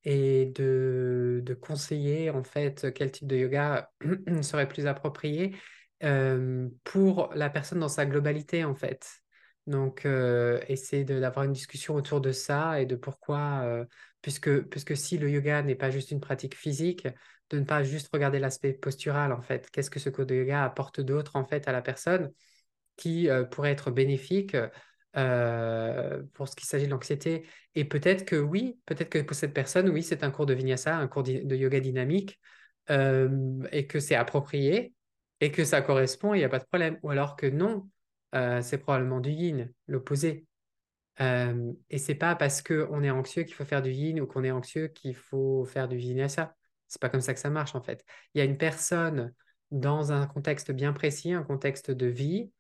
et de, conseiller en fait quel type de yoga serait plus approprié euh, pour la personne dans sa globalité en fait. Donc, euh, essayer d'avoir une discussion autour de ça et de pourquoi, euh, puisque, puisque si le yoga n'est pas juste une pratique physique, de ne pas juste regarder l'aspect postural en fait. Qu'est-ce que ce cours de yoga apporte d'autre en fait à la personne qui euh, pourrait être bénéfique euh, pour ce qu'il s'agit de l'anxiété. Et peut-être que oui, peut-être que pour cette personne, oui, c'est un cours de vinyasa, un cours de yoga dynamique, euh, et que c'est approprié, et que ça correspond, il n'y a pas de problème. Ou alors que non, euh, c'est probablement du yin, l'opposé. Et c'est pas parce qu'on est anxieux qu'il faut faire du yin ou qu'on est anxieux qu'il faut faire du vinyasa. C'est pas comme ça que ça marche en fait. Il y a une personne dans un contexte bien précis, un contexte de vie,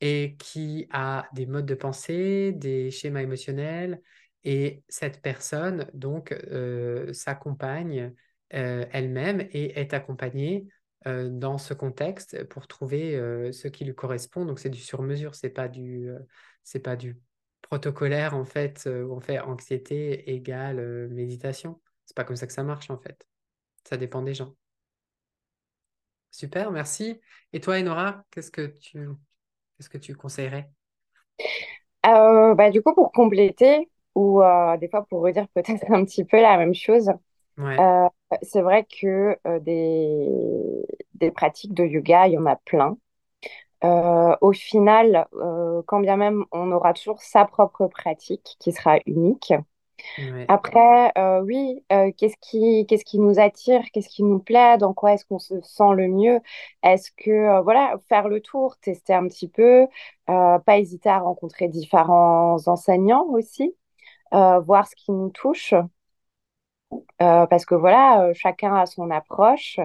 et qui a des modes de pensée, des schémas émotionnels, et cette personne donc euh, s'accompagne euh, elle-même et est accompagnée euh, dans ce contexte pour trouver ce qui lui correspond. Donc c'est du sur-mesure, c'est pas du, c'est pas du protocolaire en fait où on fait anxiété égale méditation. C'est pas comme ça que ça marche en fait. Ça dépend des gens. Super, merci. Et toi, Enora, qu'est-ce que tu, qu'est-ce que tu conseillerais? Euh, bah, du coup, pour compléter, ou euh, des fois pour redire peut-être un petit peu la même chose, Ouais, euh, c'est vrai que des, des pratiques de yoga, il y en a plein. Au final, quand bien même on aura toujours sa propre pratique qui sera unique. Après, euh, oui, euh, qu'est-ce qui, nous attire, qu'est-ce qui nous plaît, dans quoi est-ce qu'on se sent le mieux? Est-ce que, euh, voilà, faire le tour, tester un petit peu, pas hésiter à rencontrer différents enseignants aussi, voir ce qui nous touche. Euh, parce que voilà, euh, chacun a son approche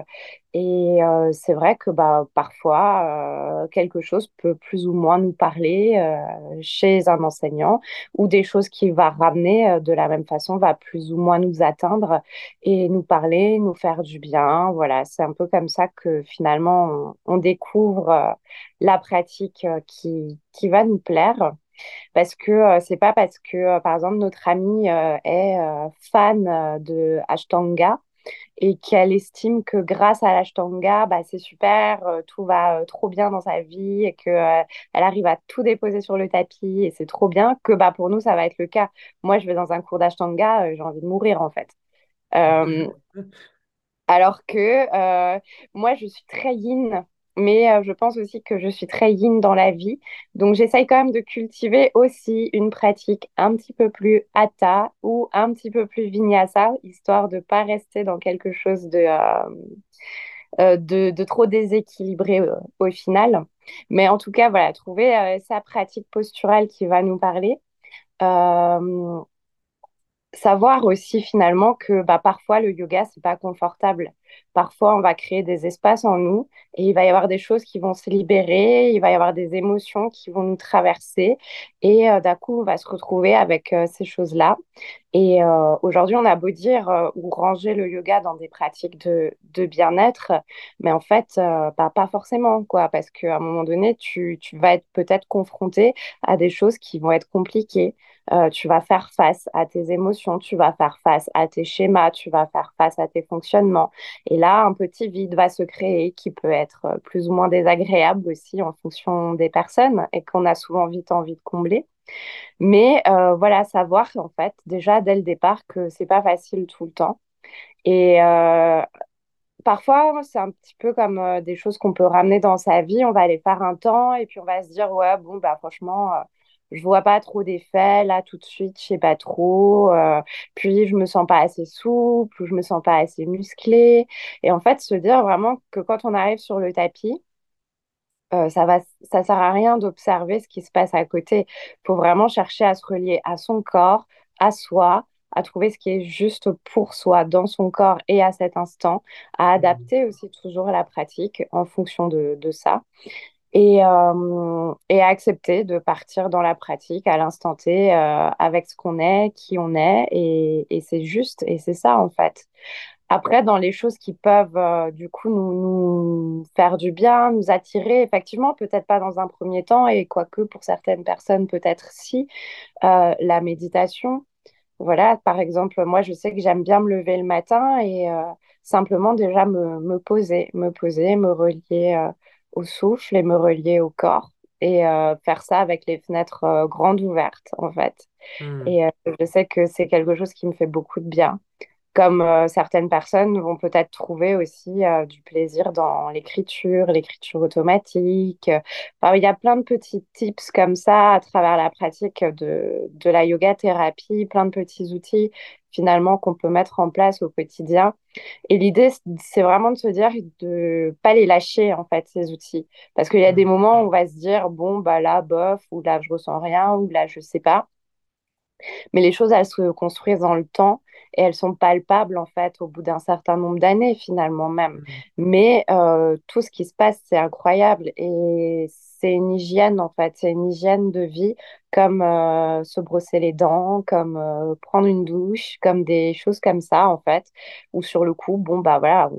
et euh, c'est vrai que bah, parfois quelque chose peut plus ou moins nous parler chez un enseignant ou des choses qu'il va ramener de la même façon va plus ou moins nous atteindre et nous parler, nous faire du bien. Voilà, c'est un peu comme ça que finalement on, on découvre la pratique qui, qui va nous plaire. Parce que euh, c'est pas parce que, euh, par exemple, notre amie euh, est fan de Ashtanga et qu'elle estime que grâce à l'Ashtanga, bah, c'est super, euh, tout va euh, trop bien dans sa vie et que, euh, elle arrive à tout déposer sur le tapis et c'est trop bien, que bah, pour nous, ça va être le cas. Moi, je vais dans un cours d'Ashtanga, j'ai envie de mourir en fait. Euh, alors que moi, je suis très yin, mais euh, je pense aussi que je suis très yin dans la vie. Donc, j'essaye quand même de cultiver aussi une pratique un petit peu plus hatha ou un petit peu plus vinyasa, histoire de pas rester dans quelque chose de, euh, euh, de, trop déséquilibré au final. Mais en tout cas, voilà, trouver sa pratique posturale qui va nous parler. Savoir aussi finalement que bah, parfois le yoga, c'est pas confortable. Parfois, on va créer des espaces en nous et il va y avoir des choses qui vont se libérer, il va y avoir des émotions qui vont nous traverser et euh, d'un coup, on va se retrouver avec euh, ces choses-là. Et euh, aujourd'hui, on a beau dire euh, ou ranger le yoga dans des pratiques de, de bien-être, mais en fait, euh, bah, pas forcément, quoi, parce qu'à un moment donné, tu, tu vas être peut-être confronté à des choses qui vont être compliquées. Euh, tu vas faire face à tes émotions, tu vas faire face à tes schémas, tu vas faire face à tes fonctionnements. Et là, un petit vide va se créer qui peut être euh, plus ou moins désagréable aussi en fonction des personnes et qu'on a souvent vite envie de combler. Mais euh, voilà, savoir en fait déjà dès le départ que c'est pas facile tout le temps. Et euh, parfois, c'est un petit peu comme euh, des choses qu'on peut ramener dans sa vie. On va aller faire un temps et puis on va se dire, ouais, bon, bah franchement, je vois pas trop d'effets là tout de suite, je sais pas trop. puis je me sens pas assez souple ou je me sens pas assez musclée. Et en fait, se dire vraiment que quand on arrive sur le tapis, euh, ça va, ça sert à rien d'observer ce qui se passe à côté. Il faut vraiment chercher à se relier à son corps, à soi, à trouver ce qui est juste pour soi dans son corps et à cet instant, à adapter aussi toujours la pratique en fonction de, de ça et, euh, et à accepter de partir dans la pratique à l'instant T euh, avec ce qu'on est, qui on est et, et c'est juste et c'est ça en fait. Après, dans les choses qui peuvent euh, du coup nous, nous faire du bien, nous attirer, effectivement, peut-être pas dans un premier temps, et quoique pour certaines personnes, peut-être si, euh, la méditation. Voilà, par exemple, moi, je sais que j'aime bien me lever le matin et euh, simplement déjà me, me poser, me poser, me relier au souffle et me relier au corps et euh, faire ça avec les fenêtres euh, grandes ouvertes, en fait. Hmm. Et euh, je sais que c'est quelque chose qui me fait beaucoup de bien comme euh, certaines personnes vont peut-être trouver aussi euh, du plaisir dans l'écriture, l'écriture automatique. Enfin, il y a plein de petits tips comme ça à travers la pratique de, de la yoga thérapie, plein de petits outils finalement qu'on peut mettre en place au quotidien. Et l'idée, c'est vraiment de se dire de pas les lâcher en fait ces outils, parce qu'il y a des Hmm. moments où on va se dire bon bah là bof ou là je ressens rien ou là je sais pas. Mais les choses, elles se construisent dans le temps et elles sont palpables, en fait, au bout d'un certain nombre d'années, finalement même. Hmm. Mais euh, tout ce qui se passe, c'est incroyable et c'est une hygiène, en fait. C'est une hygiène de vie, comme euh, se brosser les dents, comme euh, prendre une douche, comme des choses comme ça, en fait, où sur le coup, bon, bah voilà,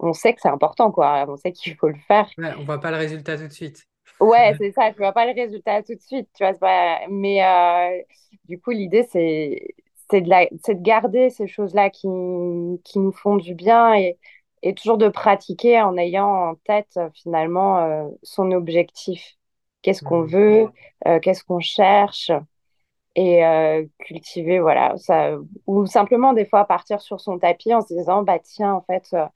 on, sait que c'est important, quoi. On sait qu'il faut le faire. Ouais, on voit pas le résultat tout de suite. Ouais, c'est ça, tu vois pas le résultat tout de suite, tu vois, pas... mais euh, du coup, l'idée, c'est c'est de, la, de garder ces choses-là qui, qui nous font du bien et, et toujours de pratiquer en ayant en tête finalement euh, son objectif. Qu'est-ce qu'on Mhm. veut, euh, qu'est-ce qu'on cherche et euh, cultiver, voilà, ça, ou simplement des fois partir sur son tapis en se disant, bah tiens, en fait, euh,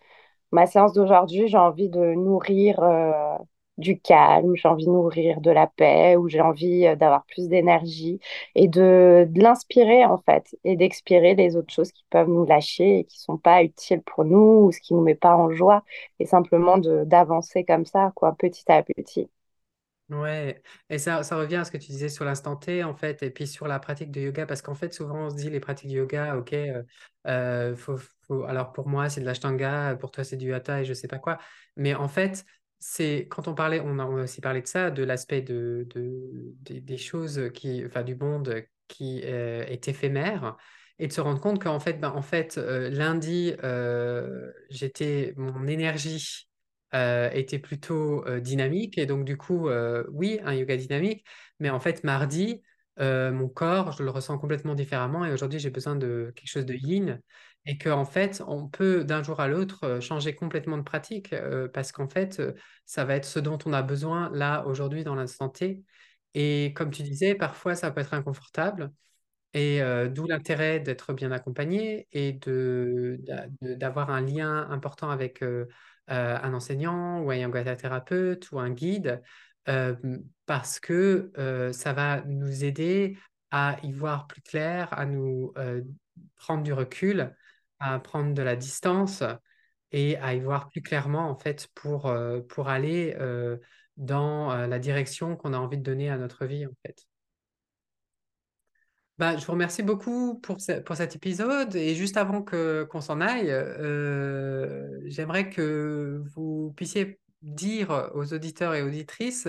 ma séance d'aujourd'hui, j'ai envie de nourrir euh, du calme, j'ai envie de nourrir de la paix, ou j'ai envie euh, d'avoir plus d'énergie et de, l'inspirer en fait, et d'expirer les autres choses qui peuvent nous lâcher et qui sont pas utiles pour nous ou ce qui nous met pas en joie, et simplement d'avancer comme ça, quoi, petit à petit. Ouais, et ça, ça revient à ce que tu disais sur l'instant T, en fait, et puis sur la pratique de yoga, parce qu'en fait, souvent, on se dit les pratiques de yoga, ok, euh, euh, faut- alors pour moi, c'est de l'ashtanga, pour toi, c'est du hatha et je sais pas quoi, mais en fait, c'est quand on parlait, on a, aussi parlé de ça, de l'aspect de, de- des choses qui, enfin, du monde qui euh, est éphémère, et de se rendre compte qu'en fait, ben, en fait, euh, lundi, euh, j'étais, mon énergie était plutôt dynamique. Et donc, du coup, oui, un yoga dynamique. Mais en fait, mardi, mon corps, je le ressens complètement différemment. Et aujourd'hui, j'ai besoin de quelque chose de yin. Et qu'en fait, on peut d'un jour à l'autre euh, changer complètement de pratique. euh, parce qu'en fait, euh, ça va être ce dont on a besoin là, aujourd'hui, dans l'instant T. Et comme tu disais, parfois, ça peut être inconfortable. Et d'où l'intérêt d'être bien accompagné et de, d'a- de- d'avoir un lien important avec un enseignant ou un yoga thérapeute ou un guide, parce que ça va nous aider à y voir plus clair, à nous prendre du recul, à prendre de la distance et à y voir plus clairement en fait pour, euh, pour aller euh, dans euh, la direction qu'on a envie de donner à notre vie en fait. Bah, je vous remercie beaucoup pour, pour cet épisode. Et juste avant que, qu'on s'en aille, j'aimerais que vous puissiez dire aux auditeurs et auditrices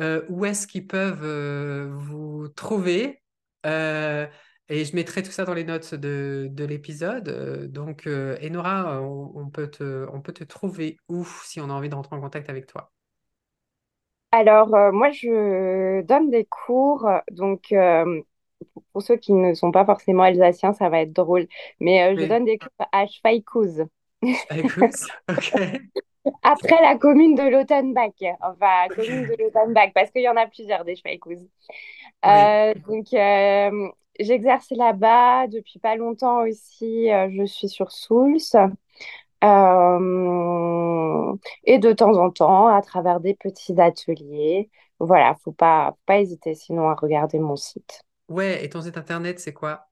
où est-ce qu'ils peuvent vous trouver. Euh, et je mettrai tout ça dans les notes de, de l'épisode. Euh, Donc, euh, Enora, on, on peut te, on peut te trouver où si on a envie de rentrer en contact avec toi? Alors, euh, moi, je donne des cours, donc euh, pour ceux qui ne sont pas forcément alsaciens, ça va être drôle, mais euh, je Oui, donne des cours à Schweighouse, écoute, ok. après la commune de Lautenbach, enfin, commune de Lautenbach, parce qu'il y en a plusieurs des. Oui. Euh, donc, euh, j'exerce là-bas depuis pas longtemps aussi, euh, je suis sur Souls. Euh, et de temps en temps, à travers des petits ateliers. Voilà, faut pas, faut pas hésiter sinon à regarder mon site. Ouais, et ton site internet, c'est quoi?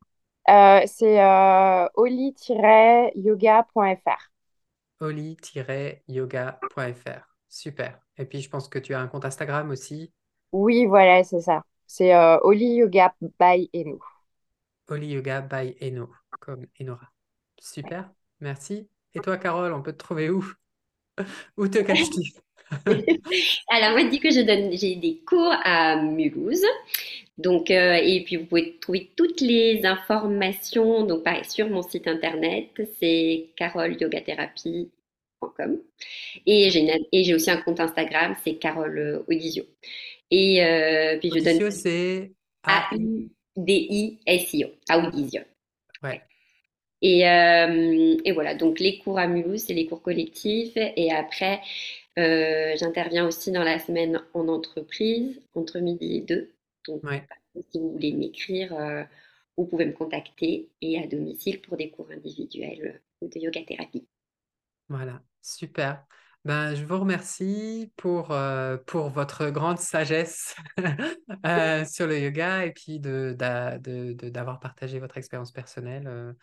Euh, c'est euh, oli-yoga.fr. oli-yoga.fr. Super. Et puis, je pense que tu as un compte Instagram aussi, Oui, voilà, c'est ça. C'est Oli Yoga by Eno. Oli Yoga by Eno, comme Enora. Super. Merci. Et toi, Carole, on peut te trouver où? Où te caches-tu? Alors moi, du coup, je donne, j'ai des cours à Mulhouse. Donc, euh, et puis vous pouvez trouver toutes les informations, donc pareil, sur mon site internet, c'est carolyogatherapie.com. Et j'ai aussi un compte Instagram, c'est Carole Audisio. Et euh, puis je donne c'est. A-U-D-I-S-I-O, Audisio. Ouais. Et, euh, et voilà, donc les cours à Mulhouse, c'est les cours collectifs. Et après, euh, j'interviens aussi dans la semaine en entreprise, entre midi et deux. Donc, Ouais. si vous voulez m'écrire, euh, vous pouvez me contacter et à domicile pour des cours individuels ou de yoga thérapie. Voilà. Super. Ben, je vous remercie pour, euh, pour votre grande sagesse euh, sur le yoga et puis de, d'a- de- d'avoir partagé votre expérience personnelle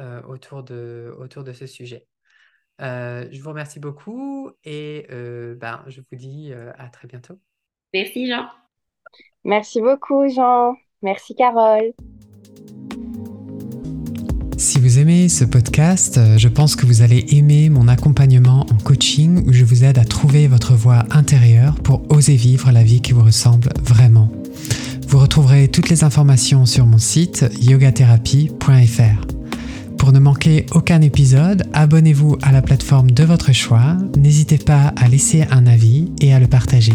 euh, autour de, autour de ce sujet. Je vous remercie beaucoup et ben, je vous dis à très bientôt. Merci Jean. Merci beaucoup, Jean. Merci, Carole. Si vous aimez ce podcast, euh, je pense que vous allez aimer mon accompagnement en coaching où je vous aide à trouver votre voie intérieure pour oser vivre la vie qui vous ressemble vraiment. Vous retrouverez toutes les informations sur mon site yogatherapie.fr. Pour ne manquer aucun épisode, abonnez-vous à la plateforme de votre choix. N'hésitez pas à laisser un avis et à le partager.